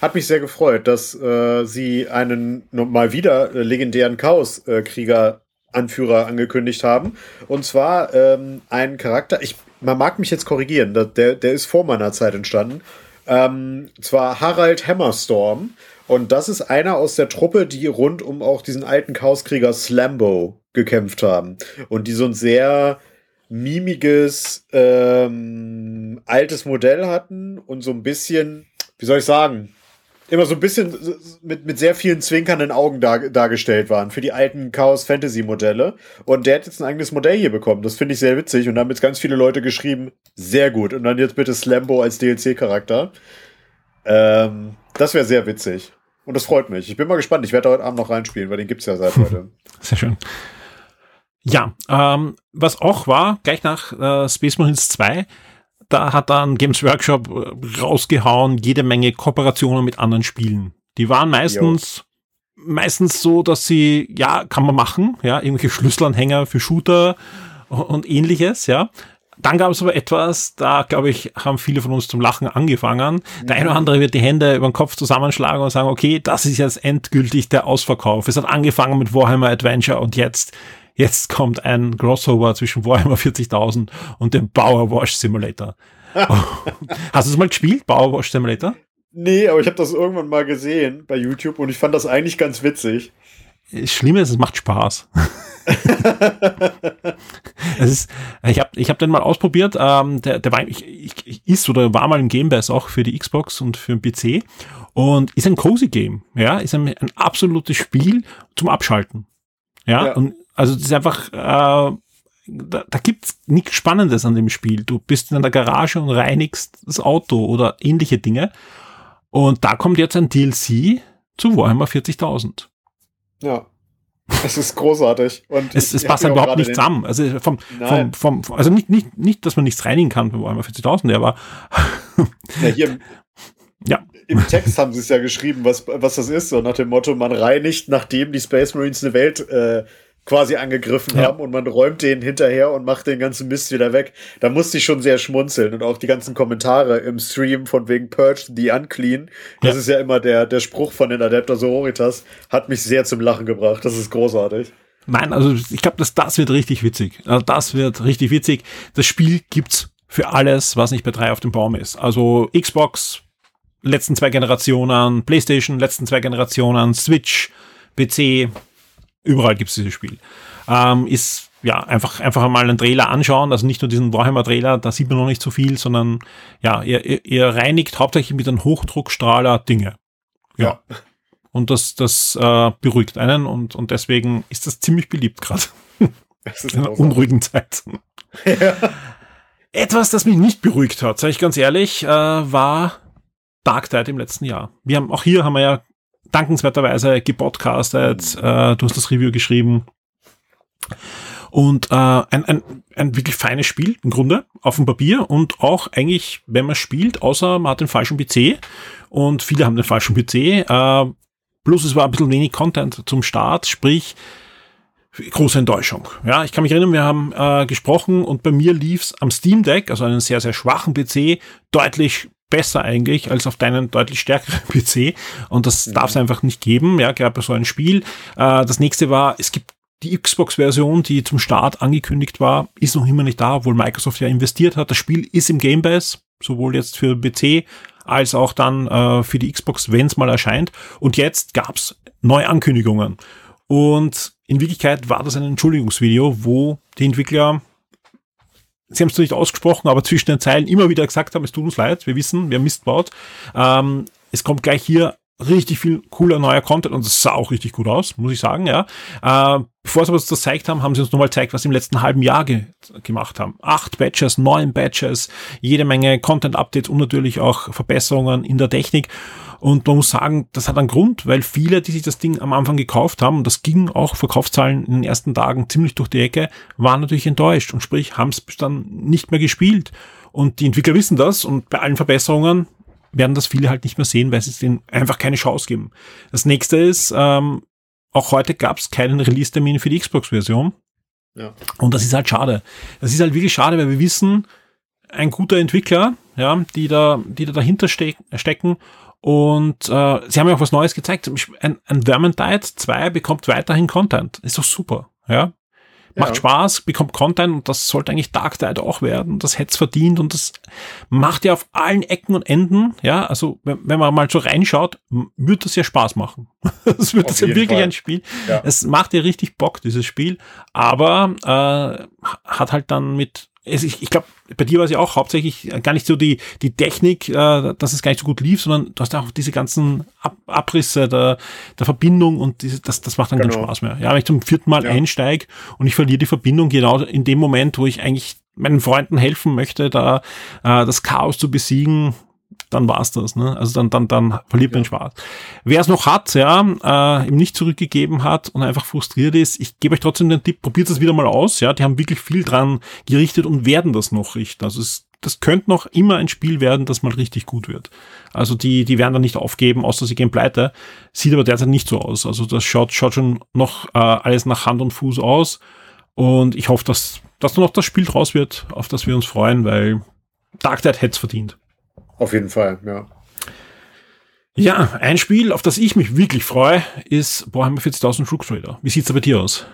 hat mich sehr gefreut, dass äh, sie einen mal wieder äh, legendären Chaoskrieger Anführer angekündigt haben. Und zwar ähm, ein Charakter, ich, man mag mich jetzt korrigieren, der, der ist vor meiner Zeit entstanden. Ähm, zwar Harald Hammerstorm. Und das ist einer aus der Truppe, die rund um auch diesen alten Chaoskrieger Slambo gekämpft haben. Und die so ein sehr mimiges, ähm, altes Modell hatten und so ein bisschen, wie soll ich sagen, immer so ein bisschen mit, mit sehr vielen zwinkernden Augen dar, dargestellt waren für die alten Chaos Fantasy Modelle. Und der hat jetzt ein eigenes Modell hier bekommen. Das finde ich sehr witzig. Und da haben jetzt ganz viele Leute geschrieben, sehr gut. Und dann jetzt bitte Slambo als DLC-Charakter. Ähm, das wäre sehr witzig. Und das freut mich. Ich bin mal gespannt. Ich werde heute Abend noch reinspielen, weil den gibt's ja seit heute. Sehr schön. Ja, ähm, was auch war, gleich nach äh, Space Marines 2, da hat dann Games Workshop äh, rausgehauen, jede Menge Kooperationen mit anderen Spielen. Die waren meistens, jo. meistens so, dass sie, ja, kann man machen, ja, irgendwelche Schlüsselanhänger für Shooter und ähnliches, ja. Dann gab es aber etwas, da glaube ich, haben viele von uns zum Lachen angefangen. Der eine oder andere wird die Hände über den Kopf zusammenschlagen und sagen, okay, das ist jetzt endgültig der Ausverkauf. Es hat angefangen mit Warhammer Adventure und jetzt jetzt kommt ein Crossover zwischen Warhammer 40.000 und dem Power Wash Simulator. Hast du es mal gespielt, Power Wash Simulator? Nee, aber ich habe das irgendwann mal gesehen bei YouTube und ich fand das eigentlich ganz witzig. Das Schlimme ist, es macht Spaß. es ist, ich habe ich hab den mal ausprobiert. Ähm, der, der war, ich, ich, ist oder war mal im Game Pass auch für die Xbox und für den PC und ist ein cozy Game. Ja, ist ein, ein absolutes Spiel zum Abschalten. Ja, ja. und also das ist einfach, äh, da, da gibt's nichts Spannendes an dem Spiel. Du bist in der Garage und reinigst das Auto oder ähnliche Dinge. Und da kommt jetzt ein DLC zu Warhammer 40.000. Ja. Es ist großartig. Und es, es passt überhaupt nicht zusammen. Also vom, vom, vom, also nicht, nicht, nicht, dass man nichts reinigen kann bei Warhammer 40.000, aber. ja, hier im, ja. Im Text haben sie es ja geschrieben, was, was das ist, so nach dem Motto, man reinigt, nachdem die Space Marines eine Welt äh, quasi angegriffen ja. haben und man räumt denen hinterher und macht den ganzen Mist wieder weg. Da musste ich schon sehr schmunzeln und auch die ganzen Kommentare im Stream von wegen Purge the Unclean. Das ja. ist ja immer der, der Spruch von den Adepter Sororitas, hat mich sehr zum Lachen gebracht. Das ist großartig. Nein, also ich glaube, das, das wird richtig witzig. Also das wird richtig witzig. Das Spiel gibt's für alles, was nicht bei drei auf dem Baum ist. Also Xbox, letzten zwei Generationen, PlayStation, letzten zwei Generationen, Switch, PC, Überall gibt es dieses Spiel. Ähm, ist ja einfach, einfach mal einen Trailer anschauen, also nicht nur diesen Warhammer-Trailer, da sieht man noch nicht so viel, sondern ja, ihr, ihr reinigt hauptsächlich mit einem Hochdruckstrahler Dinge. Ja. ja. Und das, das äh, beruhigt einen und, und deswegen ist das ziemlich beliebt gerade. In einer unruhigen Zeit. Ja. Etwas, das mich nicht beruhigt hat, sage ich ganz ehrlich, äh, war Dark Tide im letzten Jahr. Wir haben auch hier haben wir ja dankenswerterweise gepodcastet, äh, du hast das Review geschrieben. Und äh, ein, ein, ein wirklich feines Spiel im Grunde auf dem Papier und auch eigentlich, wenn man spielt, außer man hat den falschen PC und viele haben den falschen PC. Äh, plus es war ein bisschen wenig Content zum Start, sprich große Enttäuschung. Ja, ich kann mich erinnern, wir haben äh, gesprochen und bei mir lief's am Steam Deck, also einen sehr, sehr schwachen PC, deutlich besser eigentlich als auf deinen deutlich stärkeren PC. Und das mhm. darf es einfach nicht geben, ja, gerade bei so einem Spiel. Äh, das nächste war, es gibt die Xbox-Version, die zum Start angekündigt war, ist noch immer nicht da, obwohl Microsoft ja investiert hat. Das Spiel ist im Game Pass, sowohl jetzt für PC als auch dann äh, für die Xbox, wenn es mal erscheint. Und jetzt gab's neue Ankündigungen. Und in Wirklichkeit war das ein Entschuldigungsvideo, wo die Entwickler Sie haben es nicht ausgesprochen, aber zwischen den Zeilen immer wieder gesagt haben, es tut uns leid, wir wissen, wir haben Mist baut. Ähm, es kommt gleich hier richtig viel cooler neuer Content und es sah auch richtig gut aus, muss ich sagen, ja. Äh, bevor sie uns das gezeigt haben, haben sie uns nochmal gezeigt, was sie im letzten halben Jahr ge gemacht haben. Acht Batches, neun Batches, jede Menge Content-Updates und natürlich auch Verbesserungen in der Technik. Und man muss sagen, das hat einen Grund, weil viele, die sich das Ding am Anfang gekauft haben, und das ging auch Verkaufszahlen in den ersten Tagen ziemlich durch die Ecke, waren natürlich enttäuscht und sprich, haben es dann nicht mehr gespielt. Und die Entwickler wissen das und bei allen Verbesserungen werden das viele halt nicht mehr sehen, weil sie es denen einfach keine Chance geben. Das nächste ist, ähm, auch heute gab es keinen Release-Termin für die Xbox-Version. Ja. Und das ist halt schade. Das ist halt wirklich schade, weil wir wissen, ein guter Entwickler, ja, die da, die da dahinter ste stecken und äh, sie haben ja auch was Neues gezeigt. Ein, ein Vermintide 2 bekommt weiterhin Content. Ist doch super. Ja. Macht ja. Spaß, bekommt Content und das sollte eigentlich Dark Tide auch werden. Das hätte es verdient und das macht ja auf allen Ecken und Enden, ja, also wenn, wenn man mal so reinschaut, wird das ja Spaß machen. Es wird das ja wirklich Fall. ein Spiel. Ja. Es macht ja richtig Bock, dieses Spiel, aber äh, hat halt dann mit ich, ich glaube, bei dir war es ja auch hauptsächlich gar nicht so die, die Technik, äh, dass es gar nicht so gut lief, sondern du hast auch diese ganzen Ab Abrisse der, der Verbindung und diese, das, das macht dann genau. keinen Spaß mehr. Ja, wenn ich zum vierten Mal ja. einsteige und ich verliere die Verbindung genau in dem Moment, wo ich eigentlich meinen Freunden helfen möchte, da äh, das Chaos zu besiegen, dann war's das. Ne? Also dann, dann, dann verliert man ja. Spaß. Wer es noch hat, ja, äh, ihm nicht zurückgegeben hat und einfach frustriert ist, ich gebe euch trotzdem den Tipp, probiert es wieder mal aus. Ja, die haben wirklich viel dran gerichtet und werden das noch richten. Also es, das könnte noch immer ein Spiel werden, das mal richtig gut wird. Also die, die werden dann nicht aufgeben, außer sie gehen pleite. Sieht aber derzeit nicht so aus. Also das schaut, schaut schon noch äh, alles nach Hand und Fuß aus. Und ich hoffe, dass, dass noch das Spiel draus wird, auf das wir uns freuen, weil Dark Tide hätte es verdient. Auf jeden Fall, ja. Ja, ein Spiel, auf das ich mich wirklich freue, ist Warhammer 40.000 Rook Trader. Wie sieht's da bei dir aus?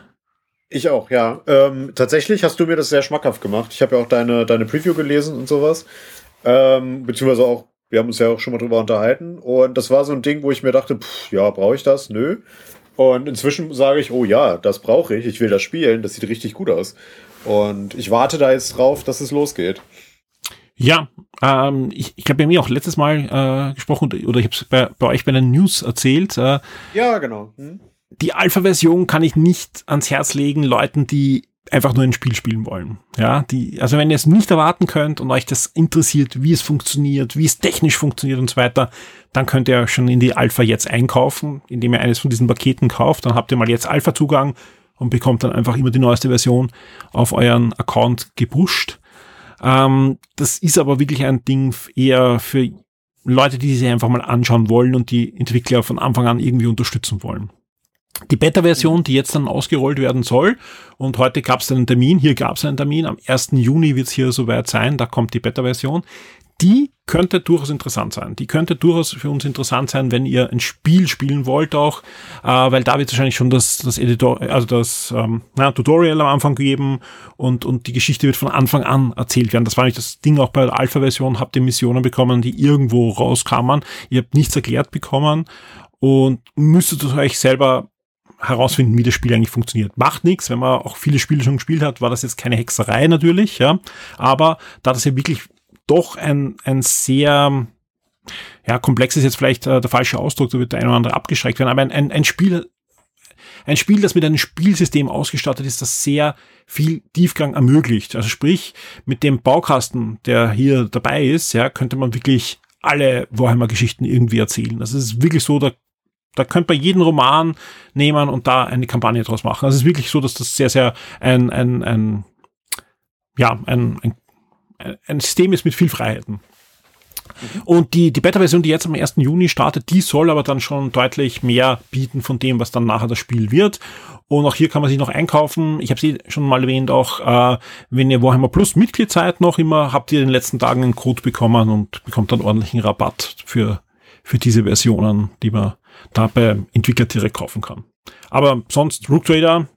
Ich auch, ja. Ähm, tatsächlich hast du mir das sehr schmackhaft gemacht. Ich habe ja auch deine, deine Preview gelesen und sowas. Ähm, beziehungsweise auch, wir haben uns ja auch schon mal drüber unterhalten. Und das war so ein Ding, wo ich mir dachte, pff, ja, brauche ich das? Nö. Und inzwischen sage ich, oh ja, das brauche ich, ich will das spielen, das sieht richtig gut aus. Und ich warte da jetzt drauf, dass es losgeht. Ja, ähm, ich, ich habe ja mir auch letztes Mal äh, gesprochen oder ich habe es bei, bei euch bei den News erzählt. Äh, ja, genau. Hm? Die Alpha-Version kann ich nicht ans Herz legen, Leuten, die einfach nur ein Spiel spielen wollen. Ja, die, also wenn ihr es nicht erwarten könnt und euch das interessiert, wie es funktioniert, wie es technisch funktioniert und so weiter, dann könnt ihr schon in die Alpha jetzt einkaufen, indem ihr eines von diesen Paketen kauft. Dann habt ihr mal jetzt Alpha-Zugang und bekommt dann einfach immer die neueste Version auf euren Account gepusht. Ähm, das ist aber wirklich ein Ding eher für Leute, die sich einfach mal anschauen wollen und die Entwickler von Anfang an irgendwie unterstützen wollen. Die Beta-Version, die jetzt dann ausgerollt werden soll, und heute gab es einen Termin, hier gab es einen Termin, am 1. Juni wird es hier soweit sein, da kommt die Beta-Version, die könnte durchaus interessant sein. Die könnte durchaus für uns interessant sein, wenn ihr ein Spiel spielen wollt auch, äh, weil da wird wahrscheinlich schon das, das Editor, also das ähm, na, Tutorial am Anfang geben und, und die Geschichte wird von Anfang an erzählt werden. Das war nicht das Ding auch bei der Alpha-Version, habt ihr Missionen bekommen, die irgendwo rauskamen. Ihr habt nichts erklärt bekommen und müsstet euch selber herausfinden, wie das Spiel eigentlich funktioniert. Macht nichts, wenn man auch viele Spiele schon gespielt hat, war das jetzt keine Hexerei natürlich, ja. Aber da das ja wirklich doch ein, ein sehr, ja, komplex ist jetzt vielleicht äh, der falsche Ausdruck, da wird der eine oder andere abgeschreckt werden, aber ein, ein, ein Spiel, ein Spiel, das mit einem Spielsystem ausgestattet ist, das sehr viel Tiefgang ermöglicht. Also sprich, mit dem Baukasten, der hier dabei ist, ja, könnte man wirklich alle Warhammer-Geschichten irgendwie erzählen. Also es ist wirklich so, da da könnte man jeden Roman nehmen und da eine Kampagne draus machen. Also es ist wirklich so, dass das sehr, sehr ein, ein, ein ja, ein, ein, ein System ist mit viel Freiheiten. Und die, die Beta-Version, die jetzt am 1. Juni startet, die soll aber dann schon deutlich mehr bieten von dem, was dann nachher das Spiel wird. Und auch hier kann man sich noch einkaufen. Ich habe sie schon mal erwähnt, auch äh, wenn ihr Warhammer Plus Mitglied seid, noch immer habt ihr in den letzten Tagen einen Code bekommen und bekommt dann ordentlichen Rabatt für, für diese Versionen, die man da bei Entwickler direkt kaufen kann. Aber sonst Rook Trader,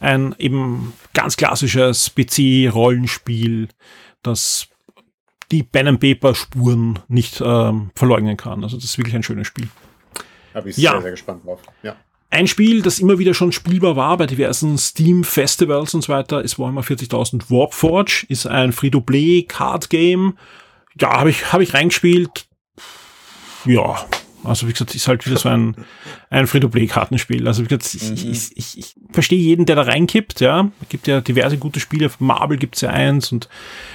ein eben ganz klassisches PC-Rollenspiel, das die Pen and Paper Spuren nicht ähm, verleugnen kann. Also das ist wirklich ein schönes Spiel. Da bin ich ja. sehr, sehr gespannt drauf. Ja. Ein Spiel, das immer wieder schon spielbar war bei diversen Steam-Festivals und so weiter, ist Warhammer 40.000 Warpforge, ist ein Free-to-Play-Card-Game. Ja, habe ich, hab ich reingespielt. Ja, also wie gesagt, ist halt wieder so ein, ein Free-to-Play-Kartenspiel. Also wie gesagt, ich, mhm. ich, ich, ich verstehe jeden, der da reinkippt, ja. Es gibt ja diverse gute Spiele, Marvel gibt's ja eins und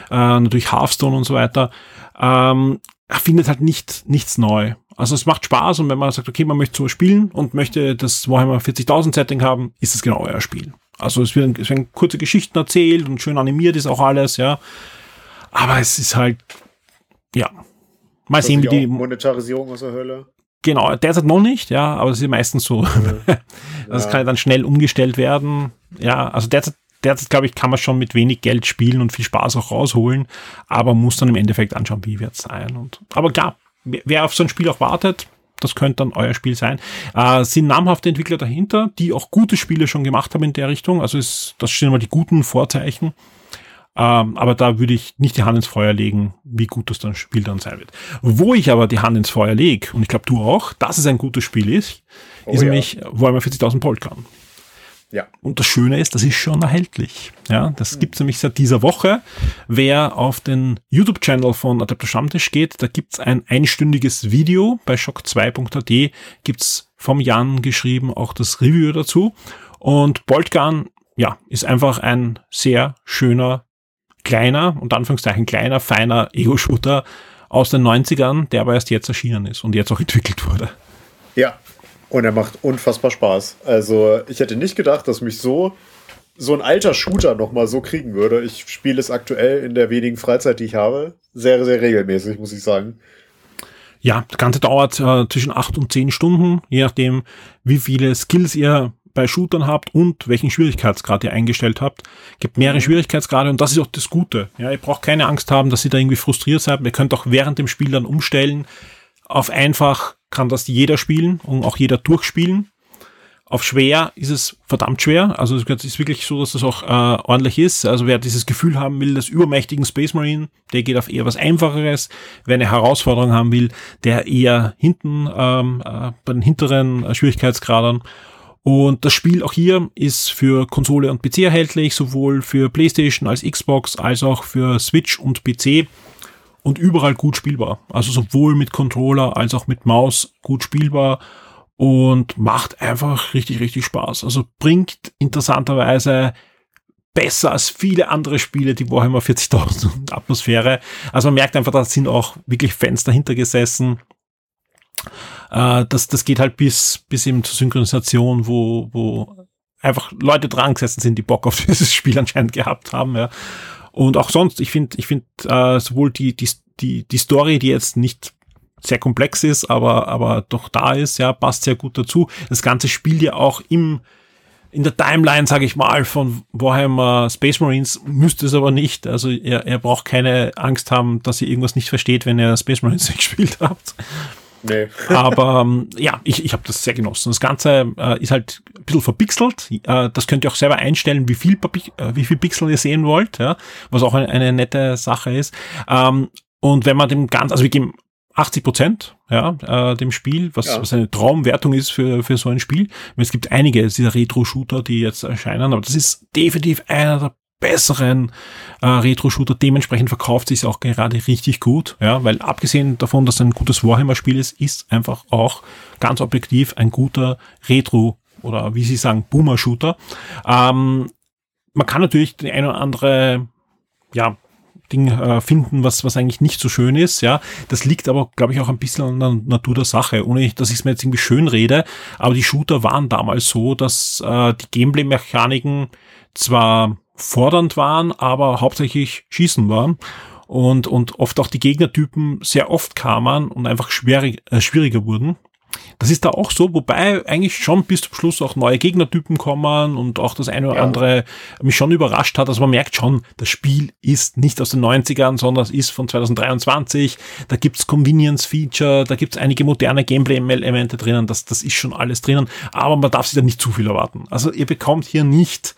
äh, natürlich Hearthstone und so weiter. Ähm, er findet halt nicht, nichts neu. Also es macht Spaß und wenn man sagt, okay, man möchte so spielen und möchte das Warhammer 40.000 Setting haben, ist es genau euer Spiel. Also es werden, es werden kurze Geschichten erzählt und schön animiert ist auch alles, ja. Aber es ist halt, ja. Mal sehen, wie die Monetarisierung aus der Hölle. Genau, derzeit noch nicht, ja, aber es ist meistens so. Ja. das kann ja dann schnell umgestellt werden. Ja, also derzeit, derzeit glaube ich, kann man schon mit wenig Geld spielen und viel Spaß auch rausholen, aber muss dann im Endeffekt anschauen, wie wird es sein. Und, aber klar, wer auf so ein Spiel auch wartet, das könnte dann euer Spiel sein. Äh, sind namhafte Entwickler dahinter, die auch gute Spiele schon gemacht haben in der Richtung. Also ist, das stehen immer die guten Vorzeichen. Ähm, aber da würde ich nicht die Hand ins Feuer legen, wie gut das dann Spiel dann sein wird. Wo ich aber die Hand ins Feuer lege, und ich glaube du auch, dass es ein gutes Spiel ist, oh, ist ja. nämlich Warhammer 40.000 Polkan. Ja. Und das Schöne ist, das ist schon erhältlich. Ja, das mhm. gibt's nämlich seit dieser Woche. Wer auf den YouTube-Channel von Adapter Stammtisch geht, da gibt's ein einstündiges Video. Bei shock2.at gibt's vom Jan geschrieben auch das Review dazu. Und Boltgun, ja, ist einfach ein sehr schöner kleiner, und Anführungszeichen kleiner, feiner Ego-Shooter aus den 90ern, der aber erst jetzt erschienen ist und jetzt auch entwickelt wurde. Ja, und er macht unfassbar Spaß. Also ich hätte nicht gedacht, dass mich so so ein alter Shooter noch mal so kriegen würde. Ich spiele es aktuell in der wenigen Freizeit, die ich habe, sehr, sehr regelmäßig, muss ich sagen. Ja, das Ganze dauert äh, zwischen acht und zehn Stunden, je nachdem, wie viele Skills ihr bei Shootern habt und welchen Schwierigkeitsgrad ihr eingestellt habt. Gibt mehrere mhm. Schwierigkeitsgrade und das ist auch das Gute. Ja, ihr braucht keine Angst haben, dass ihr da irgendwie frustriert seid. Ihr könnt auch während dem Spiel dann umstellen. Auf einfach kann das jeder spielen und auch jeder durchspielen. Auf schwer ist es verdammt schwer. Also es ist wirklich so, dass das auch äh, ordentlich ist. Also wer dieses Gefühl haben will, des übermächtigen Space Marine, der geht auf eher was Einfacheres. Wer eine Herausforderung haben will, der eher hinten ähm, äh, bei den hinteren äh, Schwierigkeitsgraden Und das Spiel auch hier ist für Konsole und PC erhältlich, sowohl für PlayStation als Xbox als auch für Switch und PC und überall gut spielbar. Also sowohl mit Controller als auch mit Maus gut spielbar und macht einfach richtig, richtig Spaß. Also bringt interessanterweise besser als viele andere Spiele die Warhammer 40.000 Atmosphäre. Also man merkt einfach, da sind auch wirklich Fans dahinter gesessen. Äh, das, das geht halt bis, bis eben zur Synchronisation, wo, wo einfach Leute dran gesessen sind, die Bock auf dieses Spiel anscheinend gehabt haben. Ja. Und auch sonst, ich finde, ich finde äh, sowohl die, die, die, die Story, die jetzt nicht sehr komplex ist, aber, aber doch da ist, ja, passt sehr gut dazu. Das Ganze spielt ja auch im, in der Timeline, sage ich mal, von Warhammer Space Marines, müsste es aber nicht. Also er, er braucht keine Angst haben, dass ihr irgendwas nicht versteht, wenn ihr Space Marines gespielt habt. Nee. Aber ähm, ja, ich, ich habe das sehr genossen. Das Ganze äh, ist halt ein bisschen verpixelt. Äh, das könnt ihr auch selber einstellen, wie viel, äh, wie viel Pixel ihr sehen wollt, ja, was auch eine, eine nette Sache ist. Ähm, und wenn man dem Ganzen, also wir geben 80 Prozent ja, äh, dem Spiel, was, ja. was eine Traumwertung ist für, für so ein Spiel. Es gibt einige dieser Retro-Shooter, die jetzt erscheinen, aber das ist definitiv einer der besseren äh, Retro-Shooter. Dementsprechend verkauft sich auch gerade richtig gut, ja, weil abgesehen davon, dass ein gutes Warhammer-Spiel ist, ist einfach auch ganz objektiv ein guter Retro- oder wie Sie sagen, Boomer-Shooter. Ähm, man kann natürlich die eine oder andere ja, Ding äh, finden, was, was eigentlich nicht so schön ist. Ja, das liegt aber, glaube ich, auch ein bisschen an der Natur der Sache, ohne dass ich es mir jetzt irgendwie schön rede. Aber die Shooter waren damals so, dass äh, die Gameplay-Mechaniken zwar fordernd waren, aber hauptsächlich Schießen waren. Und, und oft auch die Gegnertypen sehr oft kamen und einfach schwierig, äh, schwieriger wurden. Das ist da auch so, wobei eigentlich schon bis zum Schluss auch neue Gegnertypen kommen und auch das eine oder ja. andere mich schon überrascht hat. Also man merkt schon, das Spiel ist nicht aus den 90ern, sondern es ist von 2023. Da gibt's Convenience-Feature, da gibt's einige moderne Gameplay-Elemente drinnen, das, das ist schon alles drinnen, aber man darf sich da nicht zu viel erwarten. Also ihr bekommt hier nicht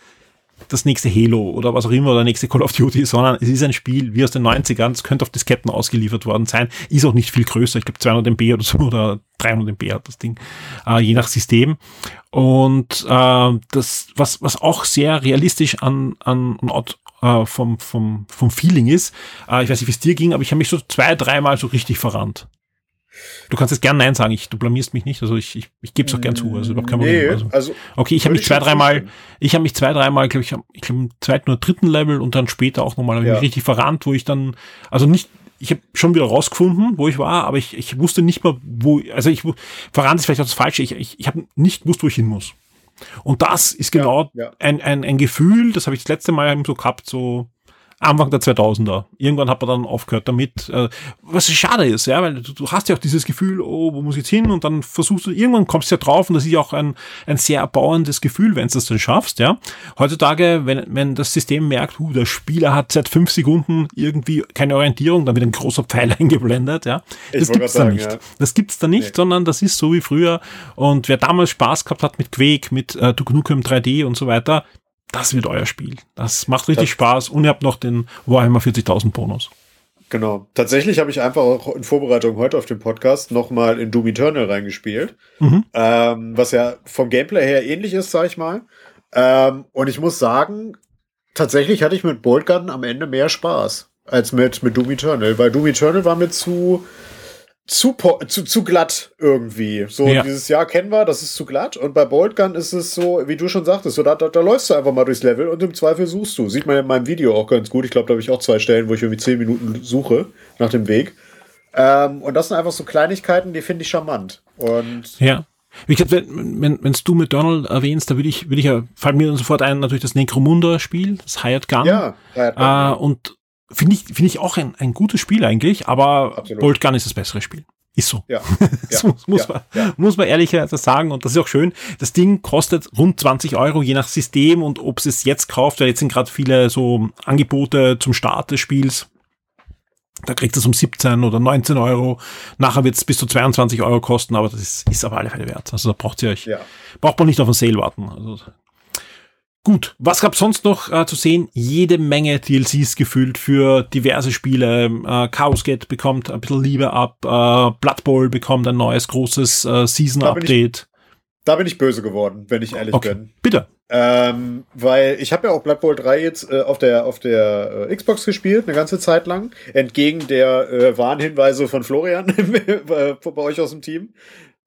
das nächste Halo oder was auch immer oder nächste Call of Duty, sondern es ist ein Spiel wie aus den 90ern, es könnte auf Disketten ausgeliefert worden sein, ist auch nicht viel größer, ich glaube 200 MB oder so oder 300 MB hat das Ding, äh, je nach System. Und äh, das, was, was auch sehr realistisch an, an, an äh, vom, vom, vom Feeling ist, äh, ich weiß nicht, wie es dir ging, aber ich habe mich so zwei, dreimal so richtig verrannt. Du kannst jetzt gern Nein sagen, ich, du blamierst mich nicht, also ich, ich, ich gebe es auch gern zu, also überhaupt kein Problem. Also, also, okay, ich habe mich zwei, dreimal, ich habe mich zwei, dreimal, glaube ich, ich glaube im zweiten oder dritten Level und dann später auch nochmal ja. richtig verrannt, wo ich dann, also nicht, ich habe schon wieder rausgefunden, wo ich war, aber ich, ich wusste nicht mal, wo, also ich verrannt ist vielleicht auch das Falsche, ich, ich, ich habe nicht gewusst, wo ich hin muss. Und das ist genau ja, ja. Ein, ein, ein Gefühl, das habe ich das letzte Mal so gehabt, so Anfang der 2000er. Irgendwann hat man dann aufgehört damit, äh, was schade ist, ja, weil du, du, hast ja auch dieses Gefühl, oh, wo muss ich jetzt hin? Und dann versuchst du, irgendwann kommst du ja drauf und das ist ja auch ein, ein sehr erbauendes Gefühl, wenn du das dann schaffst, ja. Heutzutage, wenn, wenn das System merkt, uh, der Spieler hat seit fünf Sekunden irgendwie keine Orientierung, dann wird ein großer Pfeil eingeblendet, ja. Das gibt's da nicht. Ja. Das gibt's da nicht, nee. sondern das ist so wie früher. Und wer damals Spaß gehabt hat mit Quake, mit äh, Duke Nukem 3D und so weiter, das wird euer Spiel. Das macht richtig das Spaß und ihr habt noch den Warhammer 40.000 Bonus. Genau. Tatsächlich habe ich einfach auch in Vorbereitung heute auf den Podcast nochmal in Doom Eternal reingespielt. Mhm. Ähm, was ja vom Gameplay her ähnlich ist, sag ich mal. Ähm, und ich muss sagen, tatsächlich hatte ich mit Boltgun am Ende mehr Spaß als mit, mit Doom Eternal, weil Doom Eternal war mir zu, zu, zu, zu glatt irgendwie. So, ja. dieses Jahr kennen wir, das ist zu glatt. Und bei Boltgun ist es so, wie du schon sagtest, so, da, da, da läufst du einfach mal durchs Level und im Zweifel suchst du. Sieht man in meinem Video auch ganz gut. Ich glaube, da habe ich auch zwei Stellen, wo ich irgendwie zehn Minuten suche nach dem Weg. Ähm, und das sind einfach so Kleinigkeiten, die finde ich charmant. Und ja. Wie gesagt, wenn, wenn, wenn's du mit Donald erwähnst, da würde ich, würde ich ja, fällt mir sofort ein, natürlich das Necromunda-Spiel, das Hired Gun. Ja, Hired Gun. Äh, und Finde ich, finde ich auch ein, ein gutes Spiel eigentlich, aber Absolut. Bolt Gun ist das bessere Spiel. Ist so. Ja. das ja. muss, muss, ja. Man, ja. muss man ehrlicherweise sagen. Und das ist auch schön. Das Ding kostet rund 20 Euro, je nach System und ob es jetzt kauft, weil jetzt sind gerade viele so Angebote zum Start des Spiels. Da kriegt es um 17 oder 19 Euro. Nachher wird es bis zu 22 Euro kosten, aber das ist, ist auf alle Fälle wert. Also da braucht ihr euch, ja. braucht man nicht auf den Sale warten. Also Gut, was gab's sonst noch äh, zu sehen? Jede Menge DLCs gefüllt für diverse Spiele. Äh, Chaos Gate bekommt ein bisschen Liebe ab. Äh, Blood Bowl bekommt ein neues großes äh, Season Update. Da bin ich böse geworden, wenn ich ehrlich Okay, bin. bitte. Ähm, weil ich habe ja auch Blood Bowl 3 jetzt äh, auf der, auf der äh, Xbox gespielt, eine ganze Zeit lang, entgegen der äh, Warnhinweise von Florian bei, bei euch aus dem Team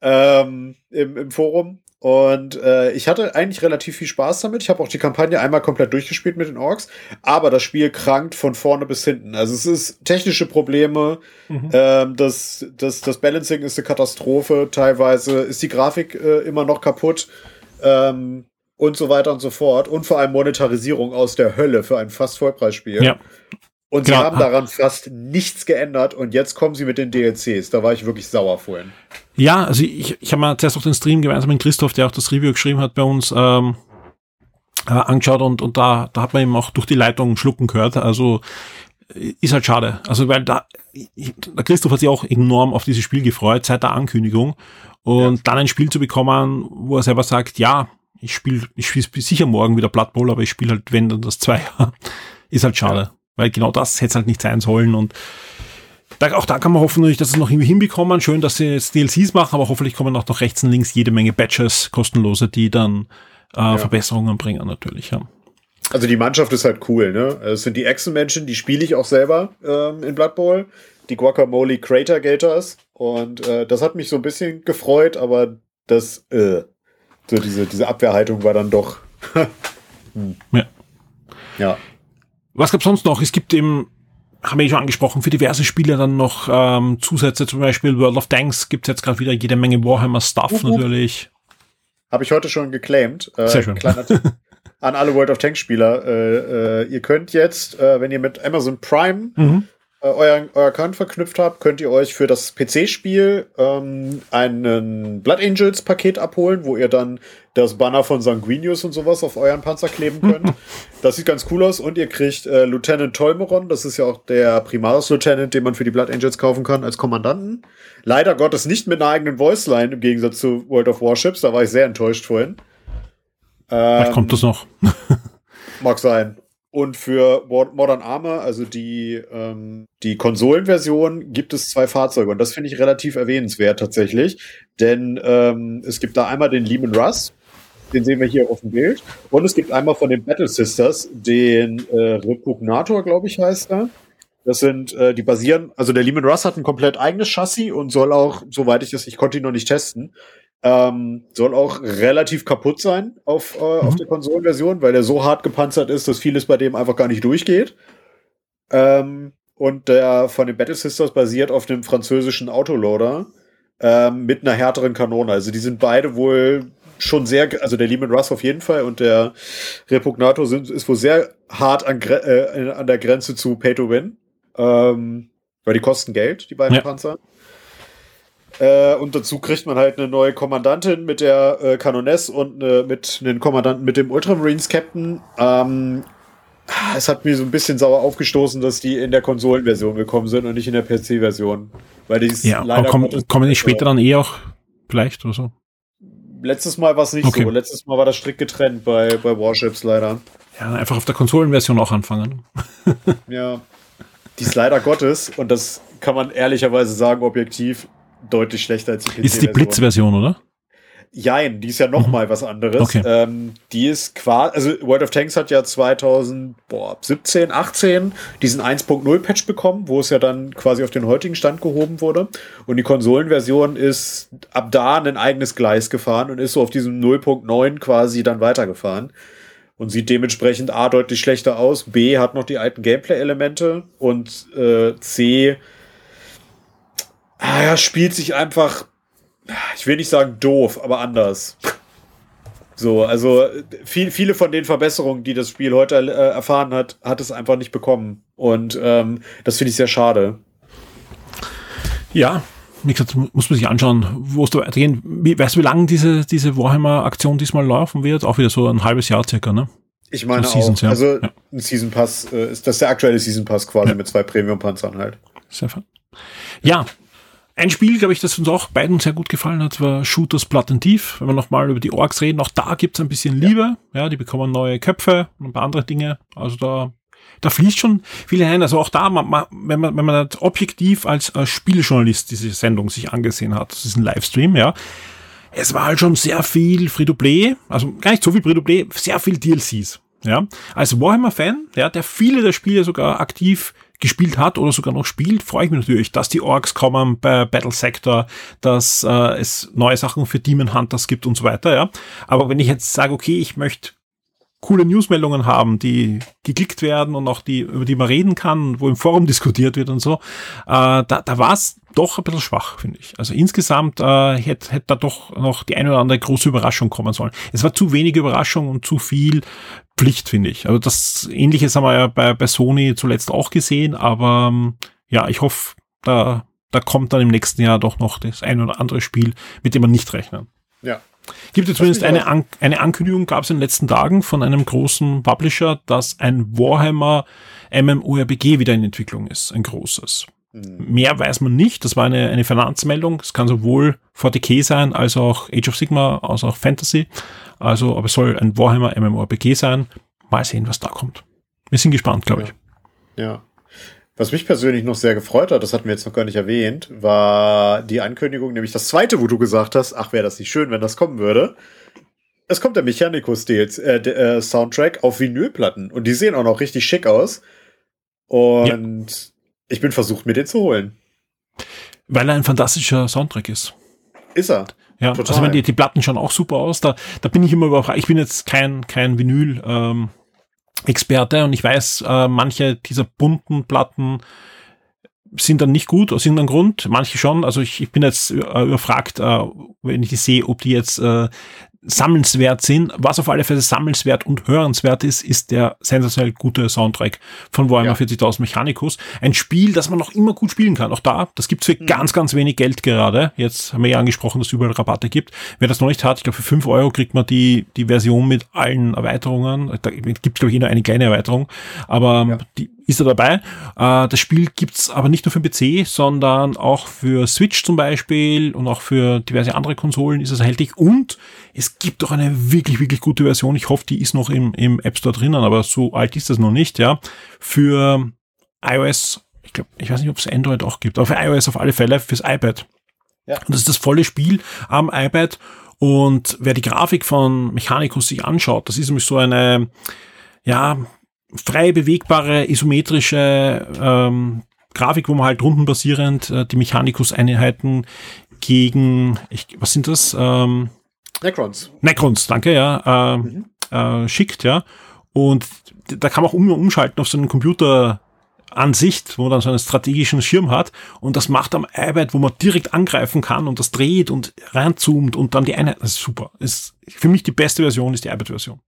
ähm, im, im Forum. Und äh, ich hatte eigentlich relativ viel Spaß damit. Ich habe auch die Kampagne einmal komplett durchgespielt mit den Orks, aber das Spiel krankt von vorne bis hinten. Also es ist technische Probleme, ähm, das, das, das Balancing ist eine Katastrophe, teilweise ist die Grafik äh, immer noch kaputt. Ähm, und so weiter und so fort. Und vor allem Monetarisierung aus der Hölle für ein fast Vollpreisspiel. Ja. Und sie Genau. haben daran fast nichts geändert und jetzt kommen sie mit den DLCs. Da war ich wirklich sauer vorhin. Ja, also ich, ich habe mir zuerst auch den Stream gemeinsam mit Christoph, der auch das Review geschrieben hat, bei uns ähm, äh, angeschaut und, und da, da hat man eben auch durch die Leitung schlucken gehört. Also äh, ist halt schade. Also weil da, ich, der Christoph hat sich auch enorm auf dieses Spiel gefreut seit der Ankündigung und dann ein Spiel zu bekommen, wo er selber sagt, ja, ich spiele ich spiel sicher morgen wieder Blood Bowl, aber ich spiele halt, wenn dann das Zweier, ist halt schade. Weil genau das hätte es halt nicht sein sollen und da, auch da kann man hoffen, dass es noch irgendwie hinbekommen. Schön, dass sie jetzt DLCs machen, aber hoffentlich kommen auch noch rechts und links jede Menge Batches, kostenlose, die dann äh, Verbesserungen bringen natürlich. Ja. Also die Mannschaft ist halt cool, ne? Es sind die Echsenmenschen, die spiele ich auch selber ähm, in Blood Bowl. Die Guacamole Crater Gators. Und äh, das hat mich so ein bisschen gefreut, aber das, äh, so diese, diese Abwehrhaltung war dann doch. Ja. Ja. Was gab's sonst noch? Es gibt eben, haben wir eh schon angesprochen, für diverse Spiele dann noch ähm, Zusätze, zum Beispiel World of Tanks gibt's jetzt gerade wieder jede Menge Warhammer-Stuff natürlich. Habe ich heute schon geclaimed. Äh, Sehr schön. Kleiner Tipp an alle World of Tanks Spieler. Äh, äh, ihr könnt jetzt, äh, wenn ihr mit Amazon Prime Mhm. Äh, euer, euer Account verknüpft habt, könnt ihr euch für das PC-Spiel ähm, einen Blood Angels Paket abholen, wo ihr dann das Banner von Sanguinius und sowas auf euren Panzer kleben könnt. das sieht ganz cool aus und ihr kriegt äh, Lieutenant Tolmeron, das ist ja auch der Primaris Lieutenant, den man für die Blood Angels kaufen kann als Kommandanten. Leider Gottes nicht mit einer eigenen Voice-Line im Gegensatz zu World of Warships, da war ich sehr enttäuscht vorhin. Vielleicht Ähm, kommt das noch. Mag sein. Und für Modern Armor, also die, ähm, die Konsolenversion, gibt es zwei Fahrzeuge. Und das finde ich relativ erwähnenswert tatsächlich. Denn ähm, es gibt da einmal den Lehman Russ, den sehen wir hier auf dem Bild. Und es gibt einmal von den Battle Sisters den äh, Repugnator, glaube ich, heißt er. Das sind, äh, die basieren, also der Lehman Russ hat ein komplett eigenes Chassis und soll auch, soweit ich das, ich konnte ihn noch nicht testen, ähm, soll auch relativ kaputt sein auf, äh, auf der Konsolenversion, weil er so hart gepanzert ist, dass vieles bei dem einfach gar nicht durchgeht. Ähm, und der von den Battle Sisters basiert auf dem französischen Autoloader ähm, mit einer härteren Kanone. Also die sind beide wohl schon sehr, also der Lehman Russ auf jeden Fall und der Repugnator sind, ist wohl sehr hart an, äh, an der Grenze zu Pay to Win. Ähm, weil die kosten Geld, die beiden Ja. Panzer. Äh, und dazu kriegt man halt eine neue Kommandantin mit der äh, Kanoness und eine, mit einem Kommandanten mit dem Ultramarines Captain. Ähm, es hat mir so ein bisschen sauer aufgestoßen, dass die in der Konsolenversion gekommen sind und nicht in der PC-Version. Weil die Ja, leider kommen die später dann eh auch vielleicht oder so? Letztes Mal war es nicht Okay. so. Letztes Mal war das strikt getrennt bei, bei Warships leider. Ja, einfach auf der Konsolenversion auch anfangen. Ja. Die ist leider Gottes, und das kann man ehrlicherweise sagen, objektiv, deutlich schlechter als die PC. Ist die Blitzversion, oder? Jein, die ist ja noch mal was anderes. Okay. Ähm, die ist quasi, also World of Tanks hat ja 2017, 18 diesen 1.0 Patch bekommen, wo es ja dann quasi auf den heutigen Stand gehoben wurde. Und die Konsolenversion ist ab da ein eigenes Gleis gefahren und ist so auf diesem 0.9 quasi dann weitergefahren. Und sieht dementsprechend A deutlich schlechter aus, B hat noch die alten Gameplay-Elemente und äh, C ah, ja, spielt sich einfach ich will nicht sagen doof, aber anders. So, also viel, viele von den Verbesserungen, die das Spiel heute äh, erfahren hat, hat es einfach nicht bekommen. Und ähm, das finde ich sehr schade. Ja, wie gesagt, mu- muss man sich anschauen, wo es da weitergehen. Wie, weißt du, wie lange diese, diese Warhammer-Aktion diesmal laufen wird? Auch wieder so ein halbes Jahr circa, ne? Ich meine So Seasons, auch, ja. also Ja. ein Season Pass äh, ist das ist der aktuelle Season Pass quasi Ja. mit zwei Premium-Panzern halt. Sehr fein. Ja, ein Spiel, glaube ich, das uns auch beiden sehr gut gefallen hat, war Shooters Blood and Thief. Wenn wir nochmal über die Orks reden, auch da gibt's ein bisschen Liebe. Ja, die bekommen neue Köpfe und ein paar andere Dinge. Also da, da fließt schon viel hinein. Also auch da, man, man, wenn man, wenn man das objektiv als, als Spieljournalist diese Sendung sich angesehen hat, das ist ein Livestream, ja. es war halt schon sehr viel Free-to-Play, also gar nicht so viel Free-to-Play, sehr viel DLCs. Ja, als Warhammer-Fan, ja, der viele der Spiele sogar aktiv gespielt hat oder sogar noch spielt, freue ich mich natürlich, dass die Orks kommen bei Battle Sector, dass äh, es neue Sachen für Demon Hunters gibt und so weiter, ja. Aber wenn ich jetzt sage, okay, ich möchte coole Newsmeldungen haben, die geklickt werden und auch die, über die man reden kann, wo im Forum diskutiert wird und so, äh, da, da war es doch ein bisschen schwach, finde ich. Also insgesamt äh, hätte hätte da doch noch die eine oder andere große Überraschung kommen sollen. Es war zu wenig Überraschung und zu viel Pflicht, finde ich. Also das Ähnliches haben wir ja bei, bei Sony zuletzt auch gesehen, aber ähm, ja, ich hoffe, da, da kommt dann im nächsten Jahr doch noch das ein oder andere Spiel, mit dem man nicht rechnen. Ja. Gibt es zumindest eine, An eine Ankündigung, gab es in den letzten Tagen von einem großen Publisher, dass ein Warhammer MMORPG wieder in Entwicklung ist, ein großes. Mhm. Mehr weiß man nicht, das war eine, eine Finanzmeldung, es kann sowohl 40k sein, als auch Age of Sigma, als auch Fantasy, also, aber es soll ein Warhammer MMORPG sein, mal sehen, was da kommt. Wir sind gespannt, glaube ich. Ja. Was mich persönlich noch sehr gefreut hat, das hatten wir jetzt noch gar nicht erwähnt, war die Ankündigung, nämlich das zweite, wo du gesagt hast, ach, wäre das nicht schön, wenn das kommen würde. Es kommt der Mechanicus äh, äh, Soundtrack auf Vinylplatten und die sehen auch noch richtig schick aus. Und ja. ich bin versucht, mir den zu holen. Weil er ein fantastischer Soundtrack ist. Ist er? Ja, Total. also wenn die, die Platten schauen auch super aus. Da, da bin ich immer überrascht. Ich bin jetzt kein, kein Vinyl, ähm, Experte und ich weiß, äh, manche dieser bunten Platten sind dann nicht gut aus irgendeinem Grund, manche schon. Also ich, ich bin jetzt äh, überfragt, äh, wenn ich die sehe, ob die jetzt äh, sammelnswert sind. Was auf alle Fälle sammelnswert und hörenswert ist, ist der sensationell gute Soundtrack von Warhammer ja. 40.000 Mechanicus. Ein Spiel, das man noch immer gut spielen kann. Auch da, das gibt's für mhm. ganz, ganz wenig Geld gerade. Jetzt haben wir ja angesprochen, dass es überall Rabatte gibt. Wer das noch nicht hat, ich glaube für 5 Euro kriegt man die, die Version mit allen Erweiterungen. Da gibt glaube ich, nur eine kleine Erweiterung. Aber ja. die ist er dabei. Äh, das Spiel gibt's aber nicht nur für PC, sondern auch für Switch zum Beispiel und auch für diverse andere Konsolen ist es erhältlich. Und es gibt auch eine wirklich, wirklich gute Version. Ich hoffe, die ist noch im, im App Store drinnen, aber so alt ist das noch nicht, ja. Für iOS, ich glaube, ich weiß nicht, ob es Android auch gibt, aber für iOS auf alle Fälle, fürs iPad. Ja. Und das ist das volle Spiel am iPad. Und wer die Grafik von Mechanicus sich anschaut, das ist nämlich so eine, ja, frei bewegbare, isometrische ähm, Grafik, wo man halt rundenbasierend äh, die Mechanicus-Einheiten gegen, ich, was sind das? Ähm, Necrons. Necrons, danke, ja, äh, mhm. äh, schickt, ja. Und da kann man auch um, umschalten auf so einen Computer Ansicht, wo man dann so einen strategischen Schirm hat und das macht am iPad, wo man direkt angreifen kann und das dreht und reinzoomt und dann die Einheit, das ist super. ist, für mich die beste Version ist die iPad-Version.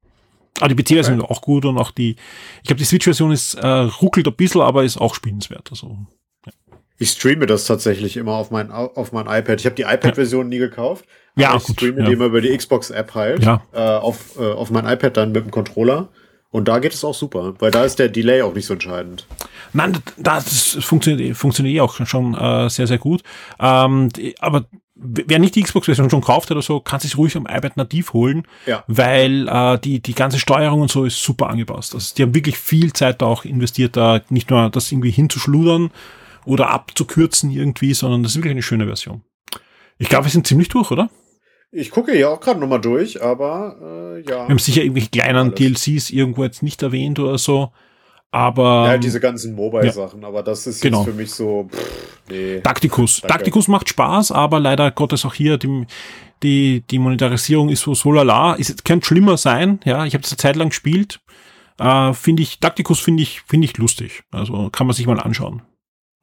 Aber die PC-Version ist auch gut und auch die, ich glaube, die Switch-Version ist, äh, ruckelt ein bisschen, aber ist auch spielenswert. Also, ja. Ich streame das tatsächlich immer auf mein, auf mein iPad. Ich habe die iPad-Version ja. nie gekauft. Ja, ich gut, streame ja. die immer über die Xbox-App halt. Ja. Äh, auf, äh, auf mein iPad dann mit dem Controller. Und da geht es auch super, weil da ist der Delay auch nicht so entscheidend. Nein, das funktioniert, funktioniert eh auch schon äh, sehr, sehr gut. Ähm, aber wer nicht die Xbox-Version schon kauft oder so, kann sich ruhig am iPad nativ holen, ja. weil äh, die, die ganze Steuerung und so ist super angepasst. Also die haben wirklich viel Zeit auch investiert, da nicht nur das irgendwie hinzuschludern oder abzukürzen irgendwie, sondern das ist wirklich eine schöne Version. Ich glaube, wir sind ziemlich durch, oder? Ich gucke ja auch gerade nochmal durch, aber äh, ja. Wir haben sicher irgendwelche kleinen alles. DLCs irgendwo jetzt nicht erwähnt oder so. Aber. Ja, diese ganzen Mobile-Sachen, ja. aber das ist genau. für mich so. Pff, nee. Taktikus. Danke. Taktikus macht Spaß, aber leider Gottes auch hier die, die, die Monetarisierung ist so so lala. Ist, könnte schlimmer sein, ja. Ich habe das eine Zeit lang gespielt. Äh, finde ich, Taktikus finde ich, finde ich lustig. Also kann man sich mal anschauen.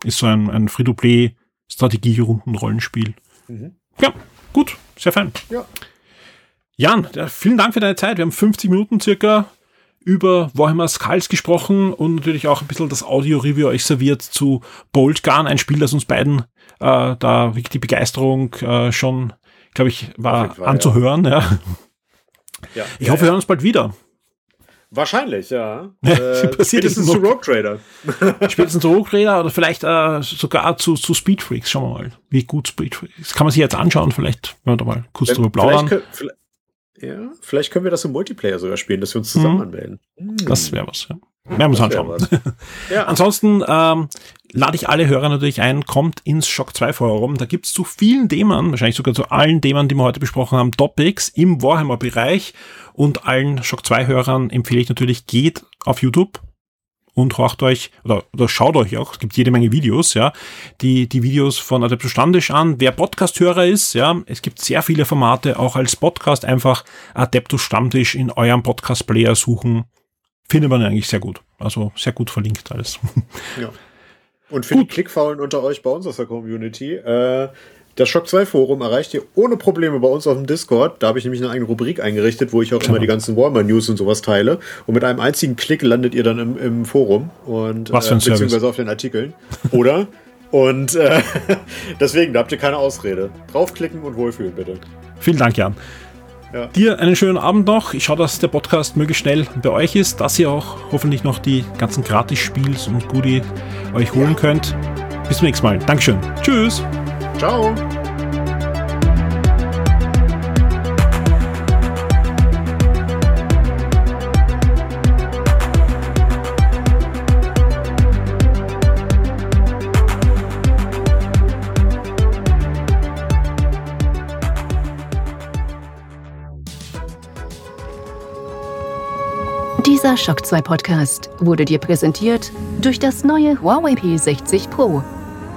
Ist so ein, ein Free-to-Play Strategie-Runden-Rollenspiel. Mhm. Ja, gut, sehr fein. Ja. Jan, vielen Dank für deine Zeit. Wir haben 50 Minuten circa über Warhammer Skulls gesprochen und natürlich auch ein bisschen das Audio-Review euch serviert zu Bolt Gun, ein Spiel, das uns beiden äh, da wirklich die Begeisterung äh, schon, glaube ich, war Fall, anzuhören. Ja. ja. ja ich ja, hoffe, wir hören uns bald wieder. Wahrscheinlich, ja. äh, spätestens zu Rogue Trader. spätestens zu Rogue Trader oder vielleicht äh, sogar zu, zu Speed Freaks. Schauen wir mal, wie gut Speed Freaks. Kann man sich jetzt anschauen, vielleicht, wenn wir da mal kurz drüber plaudern. Vielleicht, ja, vielleicht können wir das im Multiplayer sogar spielen, dass wir uns zusammen mhm. anmelden. Das wäre was, ja. Werden wir uns anschauen. Ja. Ansonsten ähm, lade ich alle Hörer natürlich ein, kommt ins Shock 2 Forum. Da gibt's zu vielen Themen, wahrscheinlich sogar zu allen Themen, die wir heute besprochen haben, Topics im Warhammer-Bereich. Und allen Shock 2 Hörern empfehle ich natürlich, geht auf YouTube und horcht euch oder, oder schaut euch auch, es gibt jede Menge Videos, ja, die, die Videos von Adeptus Standisch an. Wer Podcast-Hörer ist, ja, es gibt sehr viele Formate, auch als Podcast einfach Adeptus Stammtisch in eurem Podcast-Player suchen findet man eigentlich sehr gut. Also sehr gut verlinkt alles. Ja. Und für gut. die Klickfaulen unter euch bei uns aus der Community, äh, das Shock 2 Forum erreicht ihr ohne Probleme bei uns auf dem Discord. Da habe ich nämlich eine eigene Rubrik eingerichtet, wo ich auch immer die ganzen Warhammer News und sowas teile. Und mit einem einzigen Klick landet ihr dann im, im Forum und Was für ein äh, beziehungsweise Service. auf den Artikeln. Oder? und äh, deswegen, da habt ihr keine Ausrede. Draufklicken und wohlfühlen, bitte. Vielen Dank, Jan. Ja. Dir einen schönen Abend noch. Ich schaue, dass der Podcast möglichst schnell bei euch ist, dass ihr auch hoffentlich noch die ganzen Gratis-Spiels und Goodie euch holen ja. könnt. Bis zum nächsten Mal. Dankeschön. Tschüss. Ciao. Dieser Shock 2 Podcast wurde dir präsentiert durch das neue Huawei P60 Pro.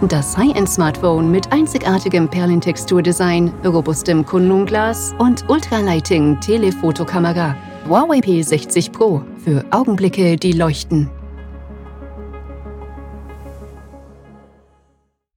Das High-End-Smartphone mit einzigartigem Perlentexturdesign, robustem Kunlunglas und Ultralighting Telefotokamera. Huawei P60 Pro für Augenblicke, die leuchten.